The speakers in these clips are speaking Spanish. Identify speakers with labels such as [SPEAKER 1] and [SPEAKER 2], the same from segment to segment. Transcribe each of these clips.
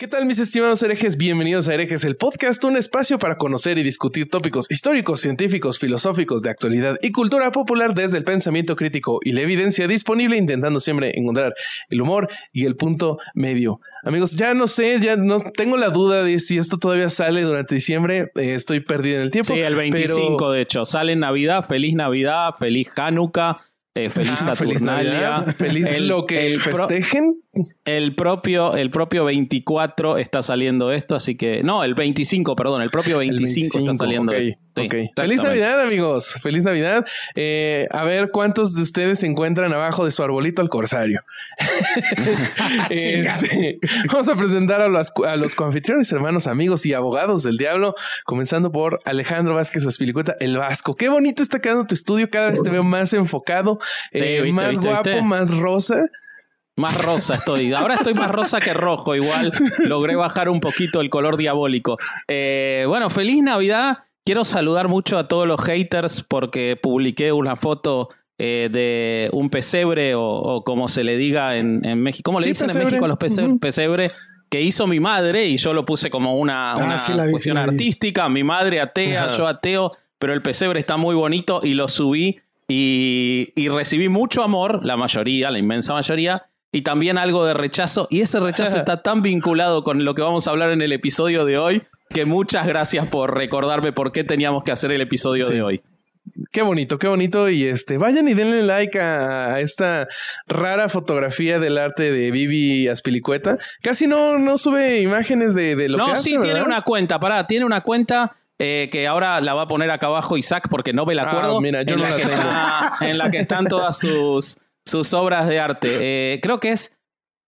[SPEAKER 1] ¿Qué tal mis estimados herejes? Bienvenidos a Herejes, el podcast, un espacio para conocer y discutir tópicos históricos, científicos, filosóficos, de actualidad y cultura popular desde el pensamiento crítico y la evidencia disponible, intentando siempre encontrar el humor y el punto medio. Amigos, ya no sé, ya no tengo la duda de si esto todavía sale durante diciembre, eh, estoy perdido en el tiempo.
[SPEAKER 2] Sí, el 25
[SPEAKER 1] pero-
[SPEAKER 2] de hecho. Sale en Navidad, feliz Navidad, feliz Hanukkah, eh, feliz
[SPEAKER 1] Ah, feliz
[SPEAKER 2] Saturnalia.
[SPEAKER 1] Navidad, feliz
[SPEAKER 2] El-
[SPEAKER 1] lo que
[SPEAKER 2] el
[SPEAKER 1] festejen.
[SPEAKER 2] El propio, el propio 24 está saliendo esto, así que. No, el 25, perdón, el propio 25, está saliendo
[SPEAKER 1] ok,
[SPEAKER 2] esto. Sí.
[SPEAKER 1] Feliz. Navidad, amigos. Feliz Navidad. Eh, a ver cuántos de ustedes se encuentran abajo de su arbolito al corsario. Este, vamos a presentar a los, a los coanfitriones, hermanos, amigos y abogados del diablo, comenzando por Alejandro Vázquez Aspilicueta, el Vasco. Qué bonito está quedando tu estudio. Cada vez te veo más enfocado, eh,
[SPEAKER 2] viste,
[SPEAKER 1] más
[SPEAKER 2] viste,
[SPEAKER 1] guapo,
[SPEAKER 2] viste.
[SPEAKER 1] más rosa.
[SPEAKER 2] Más rosa estoy. Ahora estoy más rosa que rojo. Igual logré bajar un poquito el color diabólico. Eh, bueno, feliz Navidad. Quiero saludar mucho a todos los haters porque publiqué una foto eh, de un pesebre o, o como se le diga en, en México. ¿Cómo le
[SPEAKER 1] Sí,
[SPEAKER 2] dicen
[SPEAKER 1] pesebre.
[SPEAKER 2] en México a los pese-
[SPEAKER 1] Ujú.
[SPEAKER 2] pesebre? Que hizo mi madre y yo lo puse como una, una
[SPEAKER 3] Ah, sí la vi,
[SPEAKER 2] cuestión
[SPEAKER 3] sí vi.
[SPEAKER 2] artística. Mi madre atea,
[SPEAKER 1] Ajá.
[SPEAKER 2] yo ateo, pero el pesebre está muy bonito y lo subí y, y recibí mucho amor, la mayoría, la inmensa mayoría, y también algo de rechazo. Y ese rechazo está tan vinculado con lo que vamos a hablar en el episodio de hoy que muchas gracias por recordarme por qué teníamos que hacer el episodio
[SPEAKER 1] Sí.
[SPEAKER 2] de hoy.
[SPEAKER 1] Qué bonito, qué bonito. Y este, vayan y denle like a, a esta rara fotografía del arte de Vivi Aspilicueta. Casi no, no sube imágenes de, de lo que
[SPEAKER 2] no, sí, tiene una cuenta, pará, tiene una cuenta. eh, que ahora la va a poner acá abajo Isaac porque no me la
[SPEAKER 1] Ah,
[SPEAKER 2] acuerdo.
[SPEAKER 1] mira, yo
[SPEAKER 2] en,
[SPEAKER 1] no
[SPEAKER 2] la
[SPEAKER 1] la
[SPEAKER 2] que
[SPEAKER 1] tengo.
[SPEAKER 2] está- en la que están todas sus, sus obras de arte. Eh, creo que es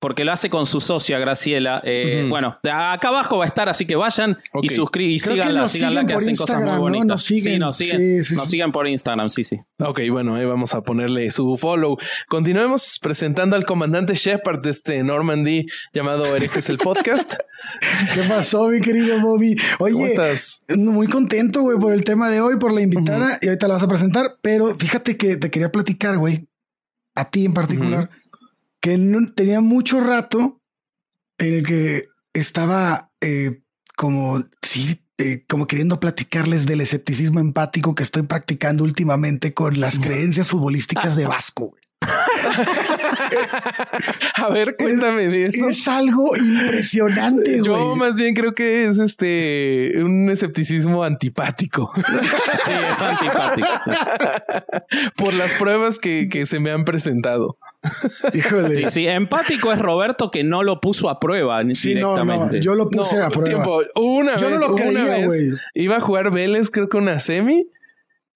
[SPEAKER 2] porque lo hace con su socia Graciela. Eh. Bueno, de acá abajo va a estar, así que vayan y suscriban y síganla, síganla
[SPEAKER 3] siguen
[SPEAKER 2] que hacen cosas muy bonitas.
[SPEAKER 3] Nos siguen.
[SPEAKER 2] Sí, nos siguen,
[SPEAKER 3] Sí, sí,
[SPEAKER 2] nos
[SPEAKER 3] sí.
[SPEAKER 2] siguen por Instagram, sí, sí.
[SPEAKER 1] Ok, bueno, ahí vamos a ponerle su follow. Continuemos presentando al comandante Shepard de este Normandy llamado Herejes el Podcast.
[SPEAKER 3] ¿Qué pasó, mi querido Bobby? Oye,
[SPEAKER 1] ¿Cómo estás?
[SPEAKER 3] muy contento, güey, por el tema de hoy, por la invitada, y ahorita la vas a presentar, pero fíjate que te quería platicar, güey, a ti en particular, que no, tenía mucho rato en el que estaba eh, como, sí, eh, como queriendo platicarles del escepticismo empático que estoy practicando últimamente con las creencias futbolísticas de Vasco. güey.
[SPEAKER 1] A ver, cuéntame de eso.
[SPEAKER 3] Es algo impresionante, güey.
[SPEAKER 1] Yo más bien creo que es este un escepticismo antipático
[SPEAKER 2] Sí, es antipático.
[SPEAKER 1] por las pruebas que, que se me han presentado.
[SPEAKER 3] Híjole.
[SPEAKER 2] Sí, sí, empático es Roberto que no lo puso a prueba ni
[SPEAKER 3] Sí, no, no,
[SPEAKER 2] directamente.
[SPEAKER 3] yo lo puse
[SPEAKER 1] No,
[SPEAKER 3] a prueba.
[SPEAKER 1] tiempo. Una
[SPEAKER 3] Yo no
[SPEAKER 1] vez,
[SPEAKER 3] lo
[SPEAKER 1] una
[SPEAKER 3] creía,
[SPEAKER 1] vez
[SPEAKER 3] güey.
[SPEAKER 1] iba a jugar Vélez, creo que una semi,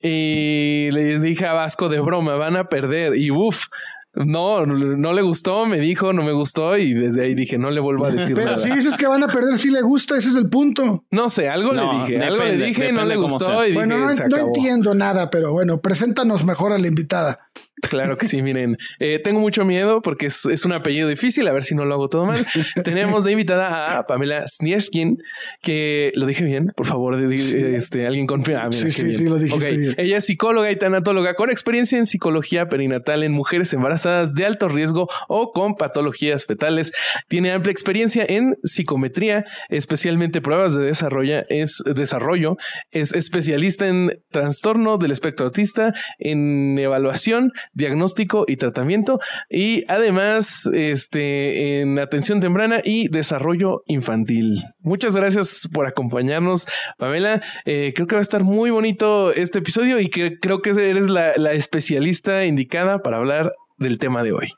[SPEAKER 1] y le dije a Vasco de broma, van a perder. Y uff, no, no le gustó, me dijo, no me gustó, y desde ahí dije, no le vuelvo a decir
[SPEAKER 3] Pero
[SPEAKER 1] nada.
[SPEAKER 3] si dices que van a perder, si le gusta, ese es el punto.
[SPEAKER 1] No sé, algo
[SPEAKER 2] No,
[SPEAKER 1] le dije, algo le dije y no le gustó.
[SPEAKER 3] Bueno,
[SPEAKER 1] dije,
[SPEAKER 3] no,
[SPEAKER 1] se
[SPEAKER 3] no entiendo nada, pero bueno, preséntanos mejor a la invitada.
[SPEAKER 1] Claro que sí, miren, eh, tengo mucho miedo porque es, es, un apellido difícil, a ver si no lo hago todo mal. Tenemos de invitada a Pamela Snieskin, que lo dije bien, por favor, este, alguien confía. Ah,
[SPEAKER 3] sí, sí, sí, lo dijiste bien.
[SPEAKER 1] Ella es psicóloga y tanatóloga con experiencia en psicología perinatal en mujeres embarazadas de alto riesgo o con patologías fetales. Tiene amplia experiencia en psicometría, especialmente pruebas de desarrollo, es desarrollo, es especialista en trastorno del espectro autista, en evaluación diagnóstico y tratamiento y además este, en atención temprana y desarrollo infantil. Muchas gracias por acompañarnos, Pamela. Eh, creo que va a estar muy bonito este episodio y que creo que eres la, especialista indicada para hablar del tema de hoy.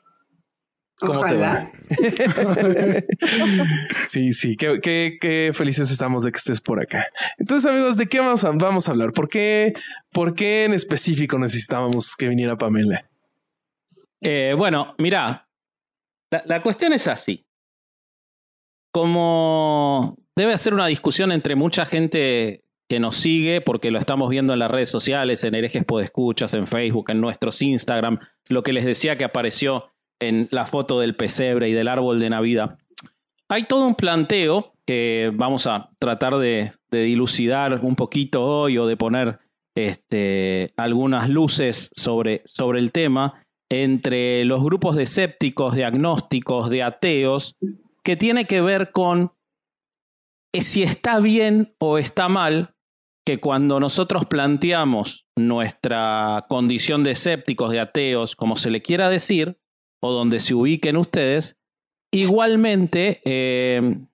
[SPEAKER 4] ¿Cómo te va?
[SPEAKER 1] sí, sí, qué, qué, felices estamos de que estés por acá. Entonces, amigos, ¿de qué vamos a, vamos a hablar? ¿Por qué, ¿Por qué en específico necesitábamos que viniera Pamela?
[SPEAKER 2] Eh, bueno, mira, la, cuestión es así. Como debe ser una discusión entre mucha gente que nos sigue, porque lo estamos viendo en las redes sociales, en herejes podescuchas, en Facebook, en nuestros Instagram, lo que les decía que apareció en la foto del pesebre y del árbol de Navidad. Hay todo un planteo que vamos a tratar de, dilucidar un poquito hoy o de poner este, algunas luces sobre, sobre el tema entre los grupos de escépticos, de agnósticos, de ateos, que tiene que ver con si está bien o está mal que cuando nosotros planteamos nuestra condición de escépticos, de ateos, como se le quiera decir, o donde se ubiquen ustedes, igualmente eh,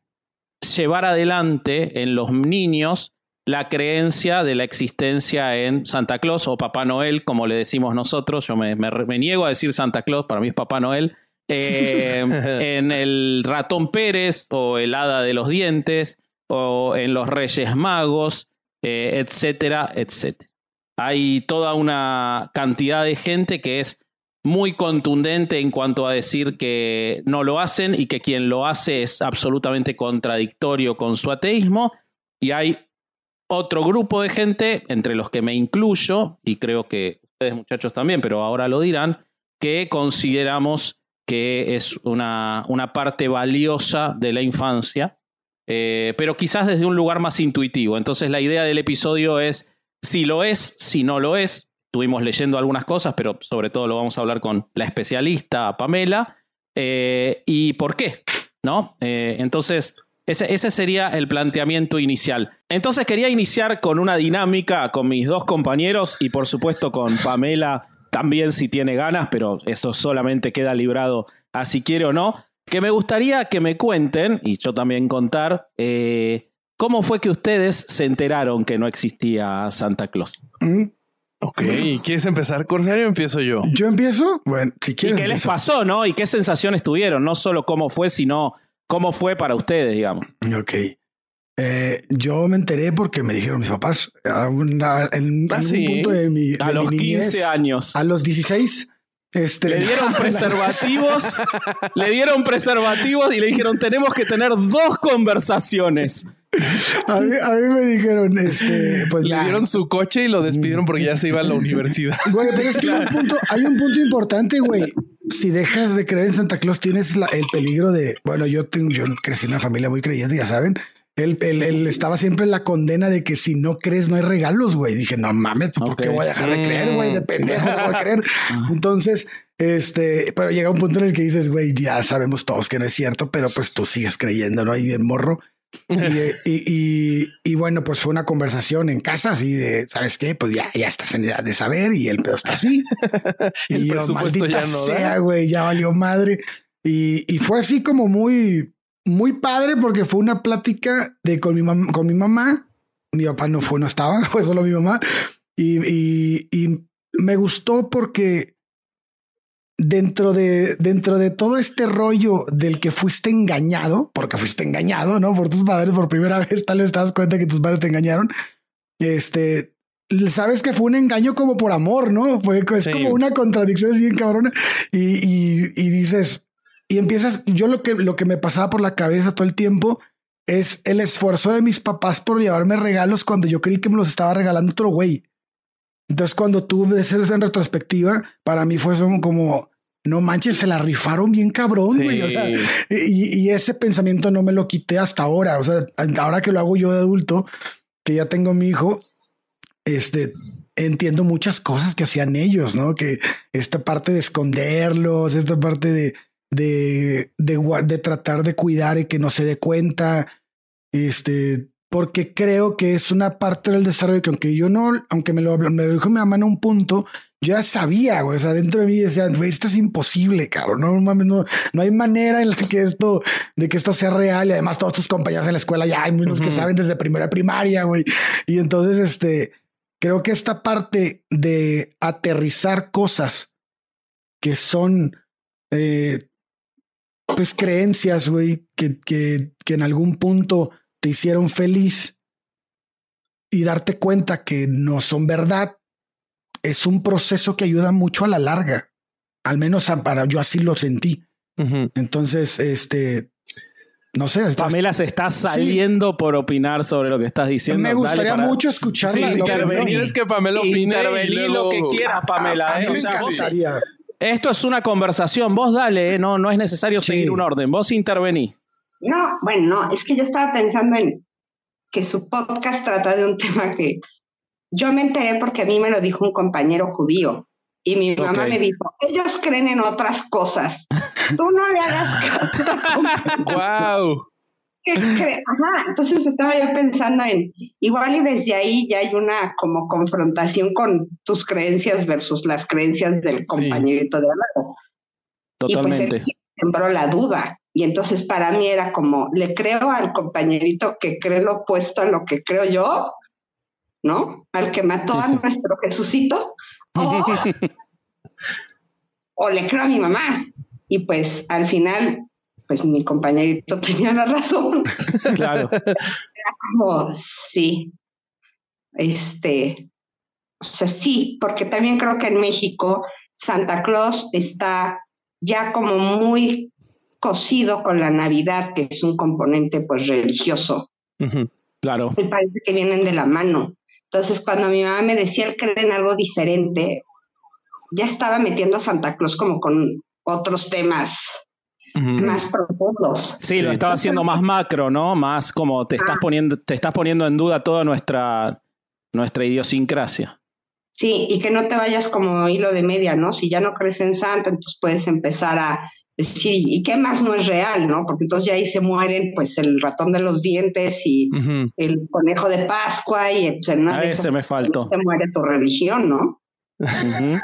[SPEAKER 2] llevar adelante en los niños la creencia de la existencia en Santa Claus o Papá Noel, como le decimos nosotros. Yo me, niego a decir Santa Claus, para mí es Papá Noel. Eh, en el ratón Pérez o el hada de los dientes o en los Reyes Magos, eh, etcétera, etcétera. Hay toda una cantidad de gente que es muy contundente en cuanto a decir que no lo hacen y que quien lo hace es absolutamente contradictorio con su ateísmo. Y hay otro grupo de gente, entre los que me incluyo, y creo que ustedes muchachos también, pero ahora lo dirán, que consideramos que es una, una parte valiosa de la infancia, eh, pero quizás desde un lugar más intuitivo. Entonces la idea del episodio es si lo es, si no lo es, estuvimos leyendo algunas cosas, pero sobre todo lo vamos a hablar con la especialista Pamela. Eh, ¿Y por qué? ¿No? Eh, entonces, ese, ese, sería el planteamiento inicial. Entonces quería iniciar con una dinámica con mis dos compañeros y por supuesto con Pamela también si tiene ganas, pero eso solamente queda librado a si quiere o no. Que me gustaría que me cuenten, y yo también contar, eh, cómo fue que ustedes se enteraron que no existía Santa Claus.
[SPEAKER 1] Mm, Ok, ¿quieres empezar, Corsario, o empiezo yo?
[SPEAKER 3] ¿Yo empiezo? Bueno, si quieres.
[SPEAKER 2] ¿Y qué les pasó, no? ¿Y qué sensaciones tuvieron? No solo cómo fue, sino cómo fue para ustedes, digamos.
[SPEAKER 3] Ok. Eh, yo me enteré porque me dijeron mis papás a en, ah, un punto de mi.
[SPEAKER 2] a los 15 años.
[SPEAKER 3] A los 16. Este,
[SPEAKER 2] le dieron preservativos, le dieron preservativos y le dijeron tenemos que tener dos conversaciones.
[SPEAKER 3] A mí, me dijeron, este, pues
[SPEAKER 1] Le dieron su coche y lo despidieron porque ya se iba a la universidad.
[SPEAKER 3] Güey, pero es que hay, un punto, hay un punto importante, güey. Si dejas de creer en Santa Claus, tienes el peligro de, bueno, yo tengo, yo crecí en una familia muy creyente, ya saben. Él, él, estaba siempre en la condena de que si no crees no hay regalos, güey. Dije, no mames, ¿por qué voy a dejar de creer, güey? De pendejo voy a creer. Entonces, este, pero llega un punto en el que dices, güey, ya sabemos todos que no es cierto, pero pues tú sigues creyendo, ¿no? Ahí bien morro. Y, y, bueno, pues fue una conversación en casa así de, ¿sabes qué? Pues ya, ya estás en edad de saber y el pedo está así.
[SPEAKER 1] y yo, maldita ya no
[SPEAKER 3] sea, güey, ya valió madre. Y, y fue así como muy, muy padre porque fue una plática de con mi, con mi mamá. Mi papá no fue, no estaba, fue solo mi mamá. Y, y, y me gustó porque dentro de, dentro de todo este rollo del que fuiste engañado, porque fuiste engañado, ¿no? Por tus padres por primera vez, tal vez te das cuenta que tus padres te engañaron. Este, sabes que fue un engaño como por amor, ¿no? Fue, es como una contradicción así cabrona. Y, y, y, dices, y empiezas, yo lo que, lo que me pasaba por la cabeza todo el tiempo es el esfuerzo de mis papás por llevarme regalos cuando yo creí que me los estaba regalando otro güey. Entonces, cuando tú ves eso en retrospectiva, para mí fue como, no manches, se la rifaron bien cabrón, güey. O sea, y, y, ese pensamiento no me lo quité hasta ahora. O sea, ahora que lo hago yo de adulto, que ya tengo mi hijo, este, entiendo muchas cosas que hacían ellos, ¿no? Que esta parte de esconderlos, esta parte de, de, de, de tratar de cuidar y que no se dé cuenta, este, porque creo que es una parte del desarrollo que aunque yo no, aunque me lo, me lo dijo mi mamá en un punto, yo ya sabía, güey, o sea, dentro de mí decía, esto es imposible, cabrón, no mames, no, no hay manera en la que esto, de que esto sea real y además todos tus compañeros en la escuela ya hay muchos que saben desde primera primaria, güey, y entonces, este, creo que esta parte de aterrizar cosas que son, eh, pues, creencias, güey, que, que, que en algún punto te hicieron feliz y darte cuenta que no son verdad, es un proceso que ayuda mucho a la larga. Al menos para yo así lo sentí. Entonces, este, no sé.
[SPEAKER 2] Pamela se está saliendo por opinar sobre lo que estás diciendo.
[SPEAKER 3] Me gustaría mucho escucharla.
[SPEAKER 1] Sí, es que Pamela opine
[SPEAKER 2] lo que quieras, Pamela. ¿eh? esto es una conversación. Vos dale, ¿eh? no, no es necesario seguir un orden. Vos intervení.
[SPEAKER 4] No, bueno, no, es que yo estaba pensando en que su podcast trata de un tema que yo me enteré porque a mí me lo dijo un compañero judío y mi mamá me dijo, ellos creen en otras cosas, tú no le hagas caso.
[SPEAKER 1] ¡Wow!
[SPEAKER 4] Ajá, entonces estaba yo pensando en, igual y desde ahí ya hay una como confrontación con tus creencias versus las creencias del compañerito de al lado.
[SPEAKER 2] Totalmente.
[SPEAKER 4] Y pues él sembró la duda. Y entonces para mí era como, le creo al compañerito que cree lo opuesto a lo que creo yo, ¿no? Al que mató a nuestro Jesucito. O, le creo a mi mamá. Y pues al final, pues mi compañerito tenía la razón.
[SPEAKER 2] Claro.
[SPEAKER 4] Era como, sí. Este, o sea, sí, porque también creo que en México Santa Claus está ya como muy cosido con la Navidad, que es un componente pues religioso.
[SPEAKER 2] Claro.
[SPEAKER 4] Me parece que vienen de la mano. Entonces, cuando mi mamá me decía él cree en algo diferente, ya estaba metiendo a Santa Claus como con otros temas más profundos.
[SPEAKER 2] Sí, lo estaba haciendo más macro, ¿no? Más como te estás ah. poniendo, te estás poniendo en duda toda nuestra, nuestra idiosincrasia.
[SPEAKER 4] Sí, y que no te vayas como hilo de media, ¿no? Si ya no crees en Santa, entonces puedes empezar a decir, ¿y qué más no es real, no? Porque entonces ya ahí se mueren, pues, el ratón de los dientes y el conejo de Pascua y pues, en
[SPEAKER 2] una a ese me faltó.
[SPEAKER 4] Se muere tu religión, ¿no?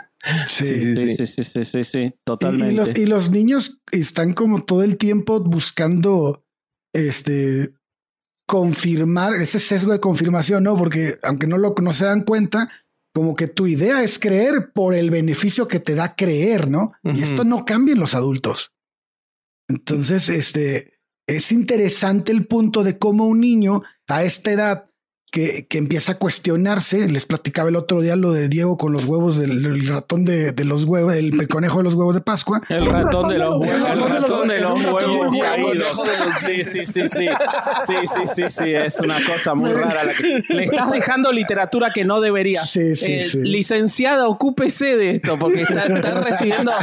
[SPEAKER 2] sí, sí, sí, sí, sí, sí, sí, totalmente.
[SPEAKER 3] Y, los, y los niños están como todo el tiempo buscando, este, confirmar ese sesgo de confirmación, ¿no? Porque aunque no lo no se dan cuenta, como que tu idea es creer por el beneficio que te da creer, ¿no? Y esto no cambia en los adultos. Entonces, este es interesante el punto de cómo un niño a esta edad que, que, empieza a cuestionarse. Les platicaba el otro día lo de Diego con los huevos del ratón de, de, los huevos, el, conejo de los huevos de Pascua.
[SPEAKER 2] El ratón de los huevos. El ratón de los huevos caídos. Sí, sí, sí, sí. Sí, sí, sí, sí. Es una cosa muy rara. La que... Le estás dejando literatura que no debería.
[SPEAKER 3] Sí, sí, eh, sí.
[SPEAKER 2] Licenciada, ocúpese de esto, porque está, está, recibiendo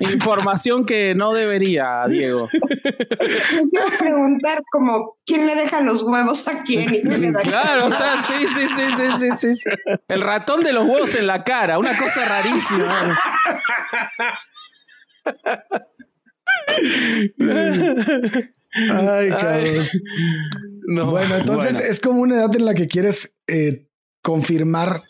[SPEAKER 2] información que no debería, Diego.
[SPEAKER 4] Quiero preguntar como quién le deja los huevos a quién. Y quién le da
[SPEAKER 2] claro, Sí, sí, sí, sí, sí, sí, El ratón de los huevos en la cara, una cosa rarísima.
[SPEAKER 3] Ay, cabrón. bueno, entonces es como una edad en la que quieres eh, confirmar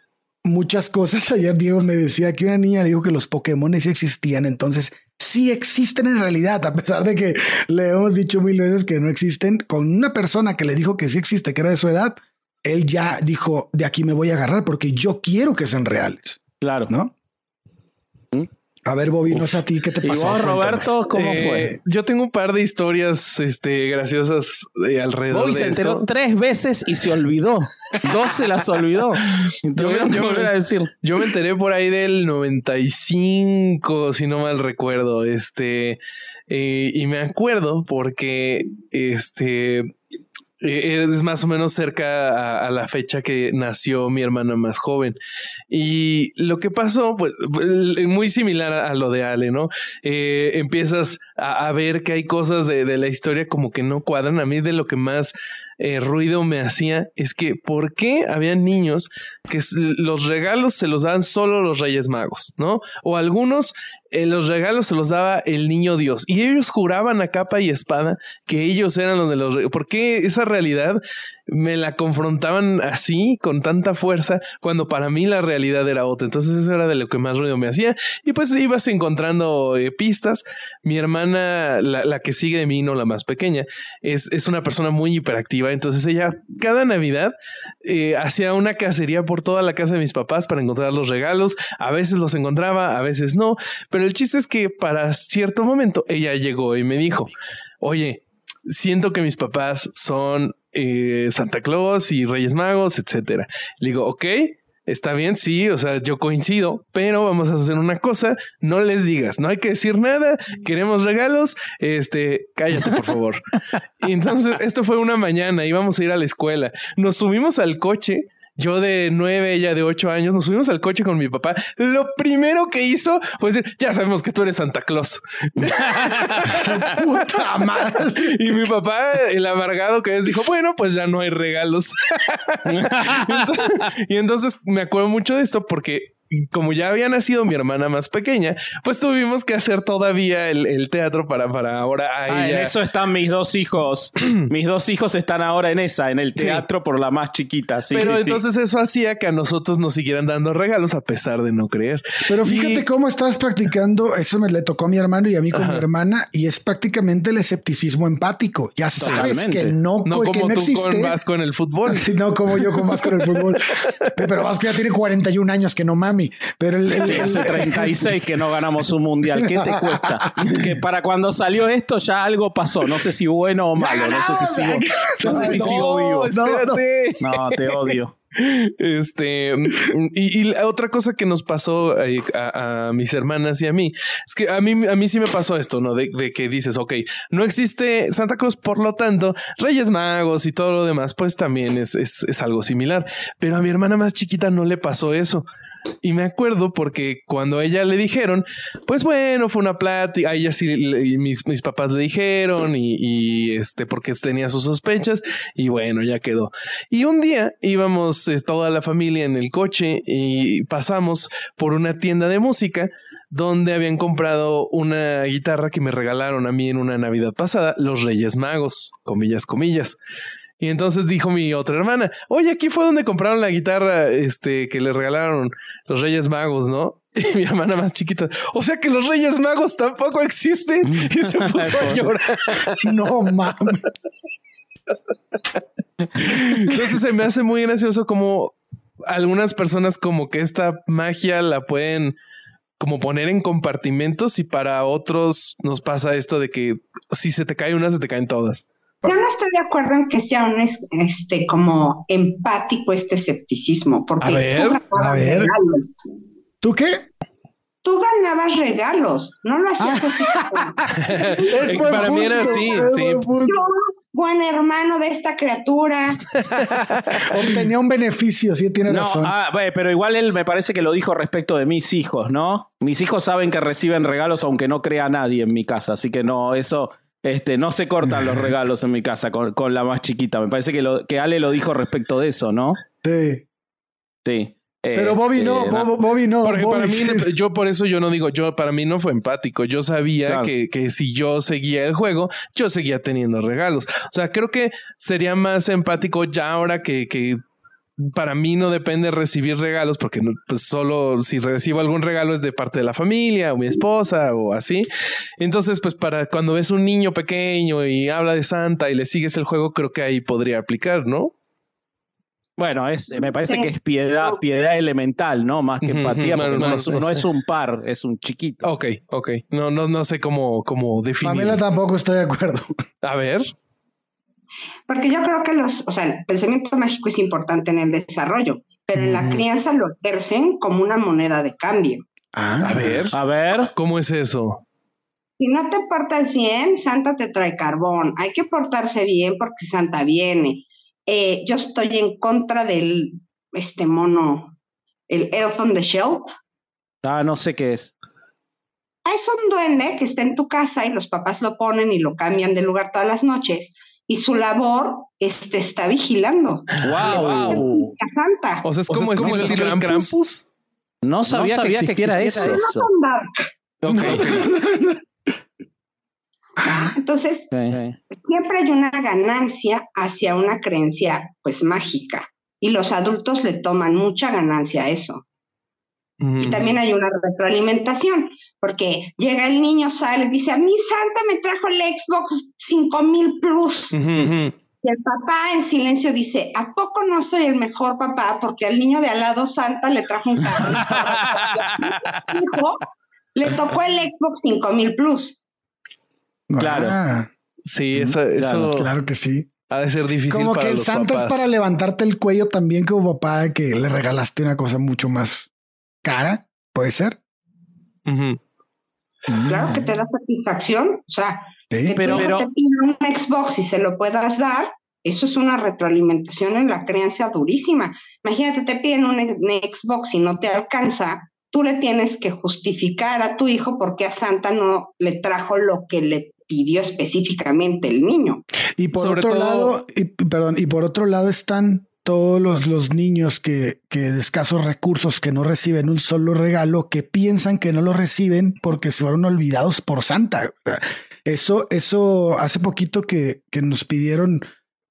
[SPEAKER 3] muchas cosas. Ayer Diego me decía que una niña le dijo que los Pokémon sí existían, entonces sí existen en realidad, a pesar de que le hemos dicho mil veces que no existen. Con una persona que le dijo que sí existe, que era de su edad, él ya dijo, de aquí me voy a agarrar porque yo quiero que sean reales.
[SPEAKER 2] Claro.
[SPEAKER 3] ¿No? A ver, Bobby, no sé a ti qué te pasó.
[SPEAKER 2] ¿Y Roberto, cómo eh, fue?
[SPEAKER 1] Yo tengo un par de historias este, graciosas de alrededor.
[SPEAKER 2] Bobby se enteró tres veces y se olvidó. Dos se las olvidó.
[SPEAKER 1] Yo, a decir. yo me enteré por ahí del 95, si no mal recuerdo. Este, eh, y me acuerdo porque este Eh, Es más o menos cerca a, la fecha que nació mi hermana más joven. Y lo que pasó, pues, muy similar a lo de Ale, ¿no? Eh, empiezas a, ver que hay cosas de, de la historia como que no cuadran. A mí de lo que más eh, ruido me hacía es que por qué había niños que los regalos se los daban solo los Reyes Magos, ¿no? O algunos eh, los regalos se los daba el niño Dios y ellos juraban a capa y espada que ellos eran los de los reyes. ¿Por qué esa realidad me la confrontaban así con tanta fuerza cuando para mí la realidad era otra? Entonces eso era de lo que más ruido me hacía y pues ibas encontrando eh, pistas. Mi hermana, la, la que sigue de mí, no la más pequeña, es, es una persona muy hiperactiva. Entonces ella cada Navidad eh, hacía una cacería por toda la casa de mis papás para encontrar los regalos. A veces los encontraba, a veces no. El chiste es que para cierto momento ella llegó y me dijo, oye, siento que mis papás son eh, Santa Claus y Reyes Magos, etcétera. Le digo, ok, está bien, sí, o sea, yo coincido, pero vamos a hacer una cosa, no les digas, no hay que decir nada, queremos regalos, este, cállate por favor. y entonces, esto fue una mañana, íbamos a ir a la escuela, nos subimos al coche. Yo de nueve, ella de ocho años, nos subimos al coche con mi papá. Lo primero que hizo fue decir, ya sabemos que tú eres Santa Claus.
[SPEAKER 3] Puta madre.
[SPEAKER 1] Y mi papá, el amargado que es, dijo, bueno, pues ya no hay regalos. Entonces- y entonces me acuerdo mucho de esto porque como ya había nacido mi hermana más pequeña, pues tuvimos que hacer todavía el, el teatro para, para ahora a
[SPEAKER 2] Ah, en
[SPEAKER 1] ella.
[SPEAKER 2] eso están mis dos hijos. mis dos hijos están ahora en esa, en el
[SPEAKER 1] Sí.
[SPEAKER 2] teatro por la más chiquita. sí,
[SPEAKER 1] Pero
[SPEAKER 2] sí, sí.
[SPEAKER 1] entonces eso hacía que a nosotros nos siguieran dando regalos a pesar de no creer.
[SPEAKER 3] Pero fíjate
[SPEAKER 1] Y-
[SPEAKER 3] cómo estás practicando, eso me le tocó a mi hermano y a mí con mi hermana, y es prácticamente el escepticismo empático. Ya sabes
[SPEAKER 2] Totalmente.
[SPEAKER 3] que no,
[SPEAKER 1] no
[SPEAKER 3] que
[SPEAKER 1] como
[SPEAKER 3] no
[SPEAKER 1] tú
[SPEAKER 3] existe.
[SPEAKER 1] con Vasco en el fútbol.
[SPEAKER 3] No como yo con Vasco en el fútbol. Pero Vasco ya tiene 41 años que no mami. Pero el, el-
[SPEAKER 2] Sí, hace 36 que no ganamos un mundial. ¿Qué te cuesta? Que para cuando salió esto ya algo pasó. No sé si bueno o malo. No sé si sigo, no sé si
[SPEAKER 3] No,
[SPEAKER 2] sigo vivo.
[SPEAKER 1] espérate.
[SPEAKER 2] No, te odio.
[SPEAKER 1] Este, y, y la otra cosa que nos pasó eh, a, a mis hermanas y a mí es que a mí, a mí sí me pasó esto, ¿no? De, de que dices, ok, no existe Santa Claus, por lo tanto, Reyes Magos y todo lo demás, pues también es, es, es algo similar. Pero a mi hermana más chiquita no le pasó eso. Y me acuerdo porque cuando a ella le dijeron, pues bueno, fue una plática, a ella sí, mis, mis papás le dijeron y, y, este, porque tenía sus sospechas y bueno, ya quedó. Y un día íbamos eh, toda la familia en el coche y pasamos por una tienda de música donde habían comprado una guitarra que me regalaron a mí en una Navidad pasada, los Reyes Magos, comillas, comillas. Y entonces dijo mi otra hermana, oye, aquí fue donde compraron la guitarra este, que le regalaron los Reyes Magos, ¿no? Y mi hermana más chiquita, o sea que los Reyes Magos tampoco existen. Y se puso a llorar.
[SPEAKER 3] no mames.
[SPEAKER 1] Entonces se me hace muy gracioso como algunas personas como que esta magia la pueden como poner en compartimentos y para otros nos pasa esto de que si se te cae una, se te caen todas.
[SPEAKER 4] Yo no estoy de acuerdo en que sea un es- este como empático este escepticismo, porque
[SPEAKER 1] A ver,
[SPEAKER 4] tú ganabas
[SPEAKER 3] a ver.
[SPEAKER 4] regalos.
[SPEAKER 3] ¿Tú qué?
[SPEAKER 4] Tú ganabas regalos, no lo hacías así. como,
[SPEAKER 1] Eh, para mí era así, sí.
[SPEAKER 4] Buen hermano de esta criatura.
[SPEAKER 3] Obtenía un beneficio, sí, tiene
[SPEAKER 2] No,
[SPEAKER 3] razón.
[SPEAKER 2] ah, pero igual él me parece que lo dijo respecto de mis hijos, ¿no? Mis hijos saben que reciben regalos aunque no crea nadie en mi casa, así que no, eso, este, no se cortan los regalos en mi casa con, con la más chiquita. Me parece que, lo, que Ale lo dijo respecto de eso, ¿no?
[SPEAKER 3] Sí.
[SPEAKER 2] Sí. Eh,
[SPEAKER 3] Pero Bobby no,
[SPEAKER 2] eh,
[SPEAKER 3] Bob- Bobby no.
[SPEAKER 1] Porque
[SPEAKER 3] Bobby
[SPEAKER 1] para mí,
[SPEAKER 3] sí.
[SPEAKER 1] yo por eso yo no digo, yo para mí no fue empático. Yo sabía
[SPEAKER 2] Claro.
[SPEAKER 1] que, que si yo seguía el juego, yo seguía teniendo regalos. O sea, creo que sería más empático ya ahora que, que para mí no depende recibir regalos, porque no, pues solo si recibo algún regalo es de parte de la familia o mi esposa o así. Entonces, pues para cuando ves un niño pequeño y habla de Santa y le sigues el juego, creo que ahí podría aplicar, ¿no?
[SPEAKER 2] Bueno, es, me parece que es piedad, piedad elemental, ¿no? Más que empatía, porque
[SPEAKER 1] no,
[SPEAKER 2] no,
[SPEAKER 1] no,
[SPEAKER 2] es,
[SPEAKER 1] no
[SPEAKER 2] un par, es un chiquito.
[SPEAKER 1] Ok, ok. No, no, no sé cómo, cómo definir.
[SPEAKER 3] Pamela tampoco estoy de acuerdo.
[SPEAKER 1] A ver.
[SPEAKER 4] Porque yo creo que los, o sea, el pensamiento mágico es importante en el desarrollo, pero en la crianza lo ejercen como una moneda de cambio.
[SPEAKER 3] Ah,
[SPEAKER 1] A ver.
[SPEAKER 2] A ver,
[SPEAKER 1] ¿Cómo es eso?
[SPEAKER 4] si no te portas bien, Santa te trae carbón. Hay que portarse bien porque Santa viene. Eh, yo estoy en contra del este mono, el Elf on the Shelf.
[SPEAKER 2] Ah, no sé qué es.
[SPEAKER 4] Ah, es un duende que está en tu casa y los papás lo ponen y lo cambian de lugar todas las noches. Y su labor es te está vigilando.
[SPEAKER 2] ¡Wow!
[SPEAKER 4] Santa.
[SPEAKER 1] O sea, es como, el estilo Krampus.
[SPEAKER 2] No sabía, que existiera eso.
[SPEAKER 4] Entonces, siempre hay una ganancia hacia una creencia pues mágica y los adultos le toman mucha ganancia a eso. Y también hay una retroalimentación, porque llega el niño, sale y dice, a mí Santa me trajo el Xbox 5000 Plus. Y el papá en silencio dice, ¿a poco no soy el mejor papá? Porque al niño de al lado Santa le trajo un carro. le tocó el Xbox 5000 Plus.
[SPEAKER 2] Claro.
[SPEAKER 3] Ah,
[SPEAKER 1] Sí, eso, eso
[SPEAKER 3] claro que sí.
[SPEAKER 1] ha de ser difícil
[SPEAKER 3] Como
[SPEAKER 1] para
[SPEAKER 3] que el
[SPEAKER 1] los
[SPEAKER 3] Santa es
[SPEAKER 1] papás.
[SPEAKER 3] para levantarte el cuello también como papá que le regalaste una cosa mucho más cara, puede ser.
[SPEAKER 4] Claro que te da satisfacción. O sea,
[SPEAKER 3] Sí.
[SPEAKER 4] que
[SPEAKER 2] Pero-
[SPEAKER 4] te pida un Xbox y se lo puedas dar, eso es una retroalimentación en la creencia durísima. Imagínate, te piden un, un Xbox y no te alcanza, tú le tienes que justificar a tu hijo por qué a Santa no le trajo lo que le pidió específicamente el niño.
[SPEAKER 3] Y por
[SPEAKER 1] Sobre
[SPEAKER 3] otro
[SPEAKER 1] todo-
[SPEAKER 3] lado, y, perdón, y por otro lado están todos los, niños que, que de escasos recursos que no reciben un solo regalo, que piensan que no lo reciben porque se fueron olvidados por Santa. Eso, eso hace poquito que, que nos pidieron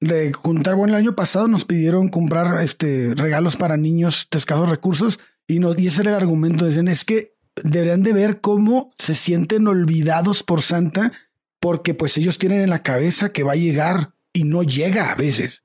[SPEAKER 3] de juntar, bueno, el año pasado nos pidieron comprar este regalos para niños de escasos recursos y, nos, y ese era el argumento. Decían, es que deberían de ver cómo se sienten olvidados por Santa porque pues ellos tienen en la cabeza que va a llegar y no llega a veces.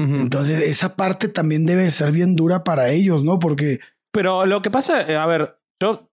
[SPEAKER 3] Entonces esa parte también debe ser bien dura para ellos, ¿no? Porque
[SPEAKER 2] Pero lo que pasa, eh, a ver, yo,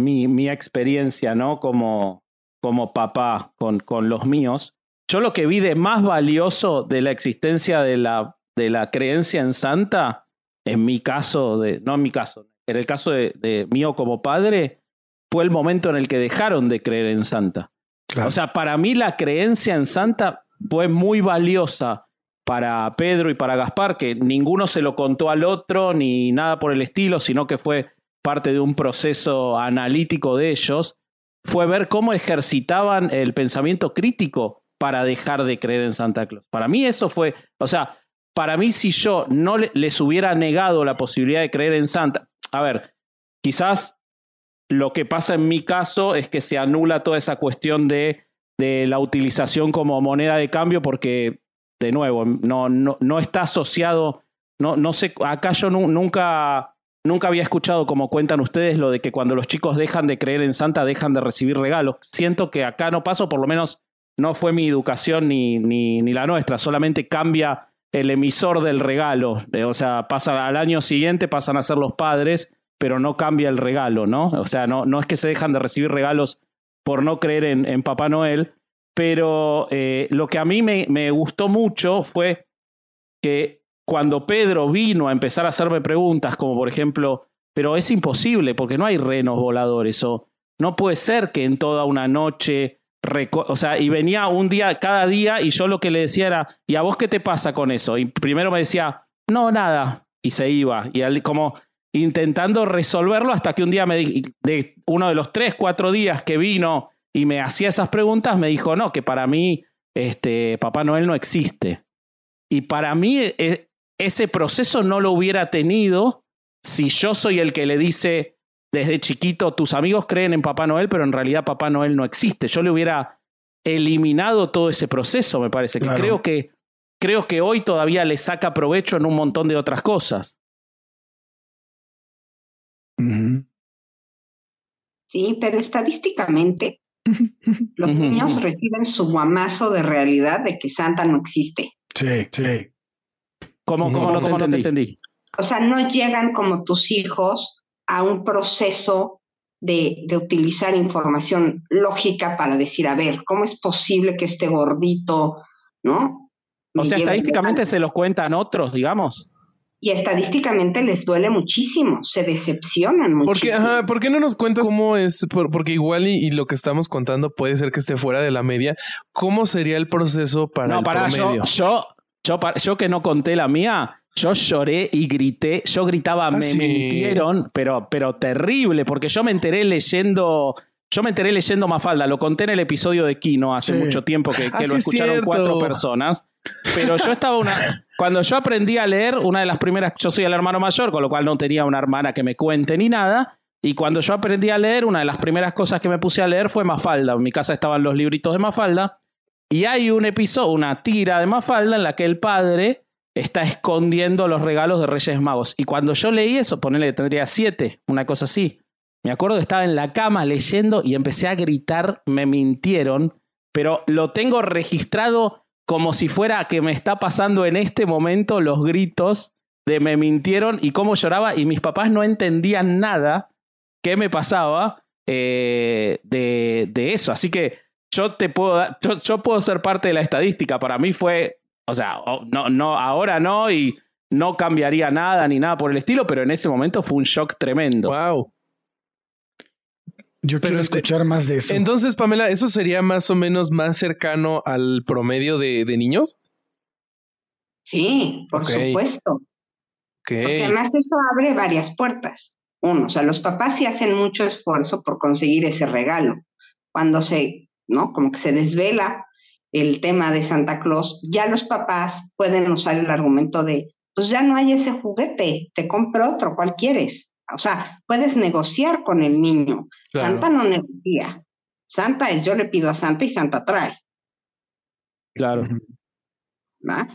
[SPEAKER 2] mi, mi experiencia, ¿no? Como, como papá con, con los míos, yo lo que vi de más valioso de la existencia de la, de la creencia en Santa, en mi caso, de, no en mi caso, en el caso de, de mío como padre, fue el momento en el que dejaron de creer en Santa.
[SPEAKER 3] claro,
[SPEAKER 2] O sea, para mí la creencia en Santa fue muy valiosa para Pedro y para Gaspar, que ninguno se lo contó al otro ni nada por el estilo, sino que fue parte de un proceso analítico de ellos, fue ver cómo ejercitaban el pensamiento crítico para dejar de creer en Santa Claus. Para mí eso fue, o sea, para mí si yo no le- les hubiera negado la posibilidad de creer en Santa, a ver, quizás lo que pasa en mi caso es que se anula toda esa cuestión de, de la utilización como moneda de cambio porque, de nuevo, no, no, no está asociado, no, no sé, acá yo nu- nunca, nunca había escuchado como cuentan ustedes lo de que cuando los chicos dejan de creer en Santa dejan de recibir regalos. Siento que acá no paso, por lo menos no fue mi educación ni, ni, ni la nuestra, solamente cambia el emisor del regalo. Eh, O sea, pasa al año siguiente, pasan a ser los padres, pero no cambia el regalo, ¿no? O sea, no, no es que se dejan de recibir regalos por no creer en, en Papá Noel, pero eh, lo que a mí me, gustó mucho fue que cuando Pedro vino a empezar a hacerme preguntas, como por ejemplo, pero es imposible porque no hay renos voladores, o no puede ser que en toda una noche, o sea, y venía un día, cada día, y yo lo que le decía era, ¿y a vos qué te pasa con eso? Y primero me decía, no, nada, y se iba, y como intentando resolverlo hasta que un día me de uno de los tres, cuatro días que vino y me hacía esas preguntas, me dijo, no, que para mí este, Papá Noel no existe. Y para mí e- ese proceso no lo hubiera tenido si yo soy el que le dice desde chiquito, tus amigos creen en Papá Noel, pero en realidad Papá Noel no existe. Yo le hubiera eliminado todo ese proceso, me parece, que
[SPEAKER 3] Claro.
[SPEAKER 2] creo que creo que hoy todavía le saca provecho en un montón de otras cosas.
[SPEAKER 4] Sí, pero estadísticamente Los niños reciben su guamazo de realidad de que Santa no existe.
[SPEAKER 3] Sí, sí.
[SPEAKER 2] ¿Cómo, cómo no, te
[SPEAKER 1] ¿Cómo no te
[SPEAKER 2] entendí?
[SPEAKER 4] O sea, no llegan como tus hijos a un proceso de, de utilizar información lógica para decir, a ver, ¿cómo es posible que este gordito, ¿no?
[SPEAKER 2] O sea, estadísticamente se los cuentan otros, digamos.
[SPEAKER 4] Y estadísticamente les duele muchísimo, se decepcionan muchísimo.
[SPEAKER 1] Porque, ajá, ¿por qué no nos cuentas cómo es? Por- porque igual y, y lo que estamos contando puede ser que esté fuera de la media. ¿Cómo sería el proceso para
[SPEAKER 2] no,
[SPEAKER 1] el
[SPEAKER 2] pará, yo,
[SPEAKER 1] promedio?
[SPEAKER 2] yo, yo, pa- yo que no conté la mía, yo lloré y grité. Yo gritaba, me
[SPEAKER 1] Ah, sí.
[SPEAKER 2] mintieron, pero, pero terrible, porque yo me enteré leyendo. Yo me enteré leyendo Mafalda, lo conté en el episodio de Kino hace
[SPEAKER 3] Sí.
[SPEAKER 2] mucho tiempo que, que
[SPEAKER 1] Ah,
[SPEAKER 2] lo
[SPEAKER 1] sí,
[SPEAKER 2] escucharon cuatro personas. Pero yo estaba una. Cuando yo aprendí a leer, una de las primeras. Yo soy el hermano mayor, con lo cual no tenía una hermana que me cuente ni nada. Y cuando yo aprendí a leer, una de las primeras cosas que me puse a leer fue Mafalda. En mi casa estaban los libritos de Mafalda. Y hay un episodio, una tira de Mafalda en la que el padre está escondiendo los regalos de Reyes Magos. Y cuando yo leí eso, ponele tendría siete, una cosa así. Me acuerdo que estaba en la cama leyendo y empecé a gritar, me mintieron, pero lo tengo registrado como si fuera que me está pasando en este momento los gritos de me mintieron y cómo lloraba y mis papás no entendían nada que me pasaba eh, de, de eso. Así que yo te puedo yo, yo puedo ser parte de la estadística. Para mí fue, o sea, no, no, ahora no y no cambiaría nada ni nada por el estilo, pero en ese momento fue un shock tremendo.
[SPEAKER 1] Wow.
[SPEAKER 3] Yo
[SPEAKER 1] Pero
[SPEAKER 3] quiero
[SPEAKER 1] este-
[SPEAKER 3] escuchar más de eso.
[SPEAKER 1] Entonces, Pamela, ¿eso sería más o menos más cercano al promedio de, de niños?
[SPEAKER 4] Sí, por supuesto. Porque además eso abre varias puertas. Uno, o sea, los papás sí hacen mucho esfuerzo por conseguir ese regalo. Cuando se, ¿no? Como que se desvela el tema de Santa Claus, ya los papás pueden usar el argumento de, pues ya no hay ese juguete, te compro otro, ¿cuál quieres? O sea, puedes negociar con el niño.
[SPEAKER 1] Claro.
[SPEAKER 4] Santa no negocia. Santa es yo le pido a Santa y Santa trae.
[SPEAKER 2] Claro.
[SPEAKER 4] ¿va?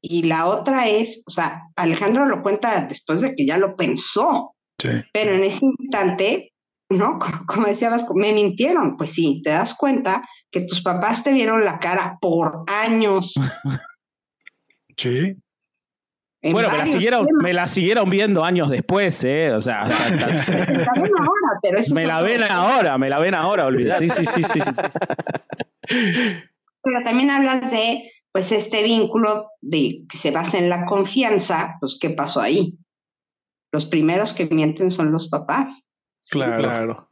[SPEAKER 4] Y la otra es, o sea, Alejandro lo cuenta después de que ya lo pensó,
[SPEAKER 3] Sí.
[SPEAKER 4] pero en ese instante, ¿no? Como, decía Vasco, me mintieron. Pues sí, te das cuenta que tus papás te vieron la cara por años.
[SPEAKER 3] Sí.
[SPEAKER 4] En
[SPEAKER 2] Bueno, me la, siguieron,
[SPEAKER 4] temas.
[SPEAKER 2] me la siguieron viendo años después, ¿eh? O sea,
[SPEAKER 4] Me la ven ahora, pero eso
[SPEAKER 2] me la ven ahora, me la ven ahora, olvidate. Sí, sí, sí, sí, sí, sí.
[SPEAKER 4] Pero también hablas de, pues, este vínculo de que se basa en la confianza, pues, ¿qué pasó ahí? Los primeros que mienten son los papás. ¿sí?
[SPEAKER 1] Claro. claro.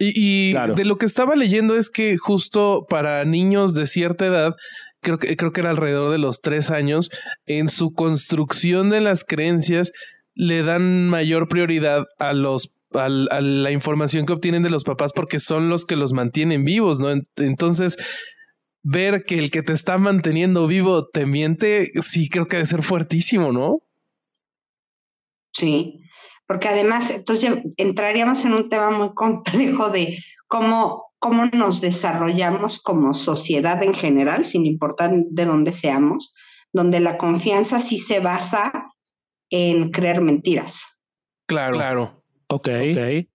[SPEAKER 1] Y, y
[SPEAKER 2] Claro.
[SPEAKER 1] de lo que estaba leyendo es que justo para niños de cierta edad, creo que, creo que era alrededor de los tres años, en su construcción de las creencias le dan mayor prioridad a los al- a la información que obtienen de los papás porque son los que los mantienen vivos, ¿no? En- Entonces, ver que el que te está manteniendo vivo te miente, sí creo que debe ser fuertísimo, ¿no?
[SPEAKER 4] Sí, porque además, entonces entraríamos en un tema muy complejo de cómo, cómo nos desarrollamos como sociedad en general, sin importar de dónde seamos, donde la confianza sí se basa en creer mentiras.
[SPEAKER 1] Claro, claro.
[SPEAKER 2] Ok. ok.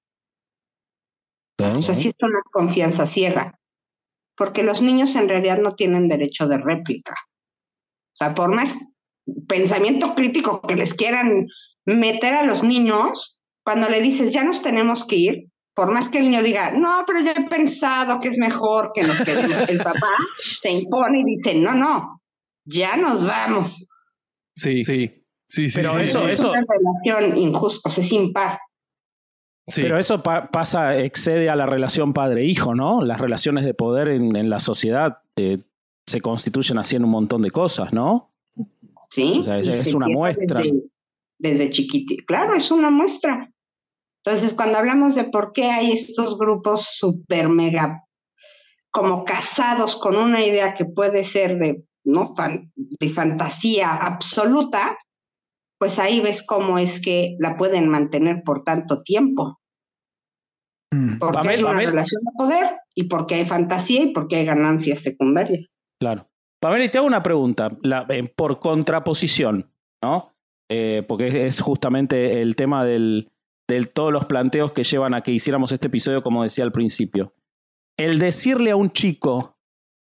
[SPEAKER 4] O sea, sí es una confianza ciega, porque los niños en realidad no tienen derecho de réplica. O sea, por más pensamiento crítico que les quieran meter a los niños, cuando le dices, ya nos tenemos que ir, por más que el niño diga, no, pero yo he pensado que es mejor que nos quedemos, el papá se impone y dice, no, no, ya nos vamos.
[SPEAKER 1] Sí, sí, sí, sí.
[SPEAKER 2] Pero
[SPEAKER 1] sí,
[SPEAKER 2] eso-
[SPEAKER 4] es una relación injusta, o sea, es impar.
[SPEAKER 1] Sí.
[SPEAKER 2] Pero eso pa- pasa, excede a la relación padre-hijo, ¿no? Las relaciones de poder en, en la sociedad eh, se constituyen así en un montón de cosas, ¿no?
[SPEAKER 4] ¿sí?
[SPEAKER 2] O sea, es-
[SPEAKER 4] se
[SPEAKER 2] una muestra.
[SPEAKER 4] Desde, desde chiquitito. Claro, es una muestra. Entonces, cuando hablamos de por qué hay estos grupos super mega como casados con una idea que puede ser de, ¿no? Fan- de fantasía absoluta, pues ahí ves cómo es que la pueden mantener por tanto tiempo.
[SPEAKER 3] Mm.
[SPEAKER 4] Porque
[SPEAKER 2] Pamela,
[SPEAKER 4] hay una
[SPEAKER 2] Pamela.
[SPEAKER 4] relación de poder y porque hay fantasía y porque hay ganancias secundarias.
[SPEAKER 2] Claro. Pamela, y te hago una pregunta, la- eh, por contraposición, ¿no? Eh, porque es justamente el tema del, del todos los planteos que llevan a que hiciéramos este episodio, como decía al principio. el decirle a un chico,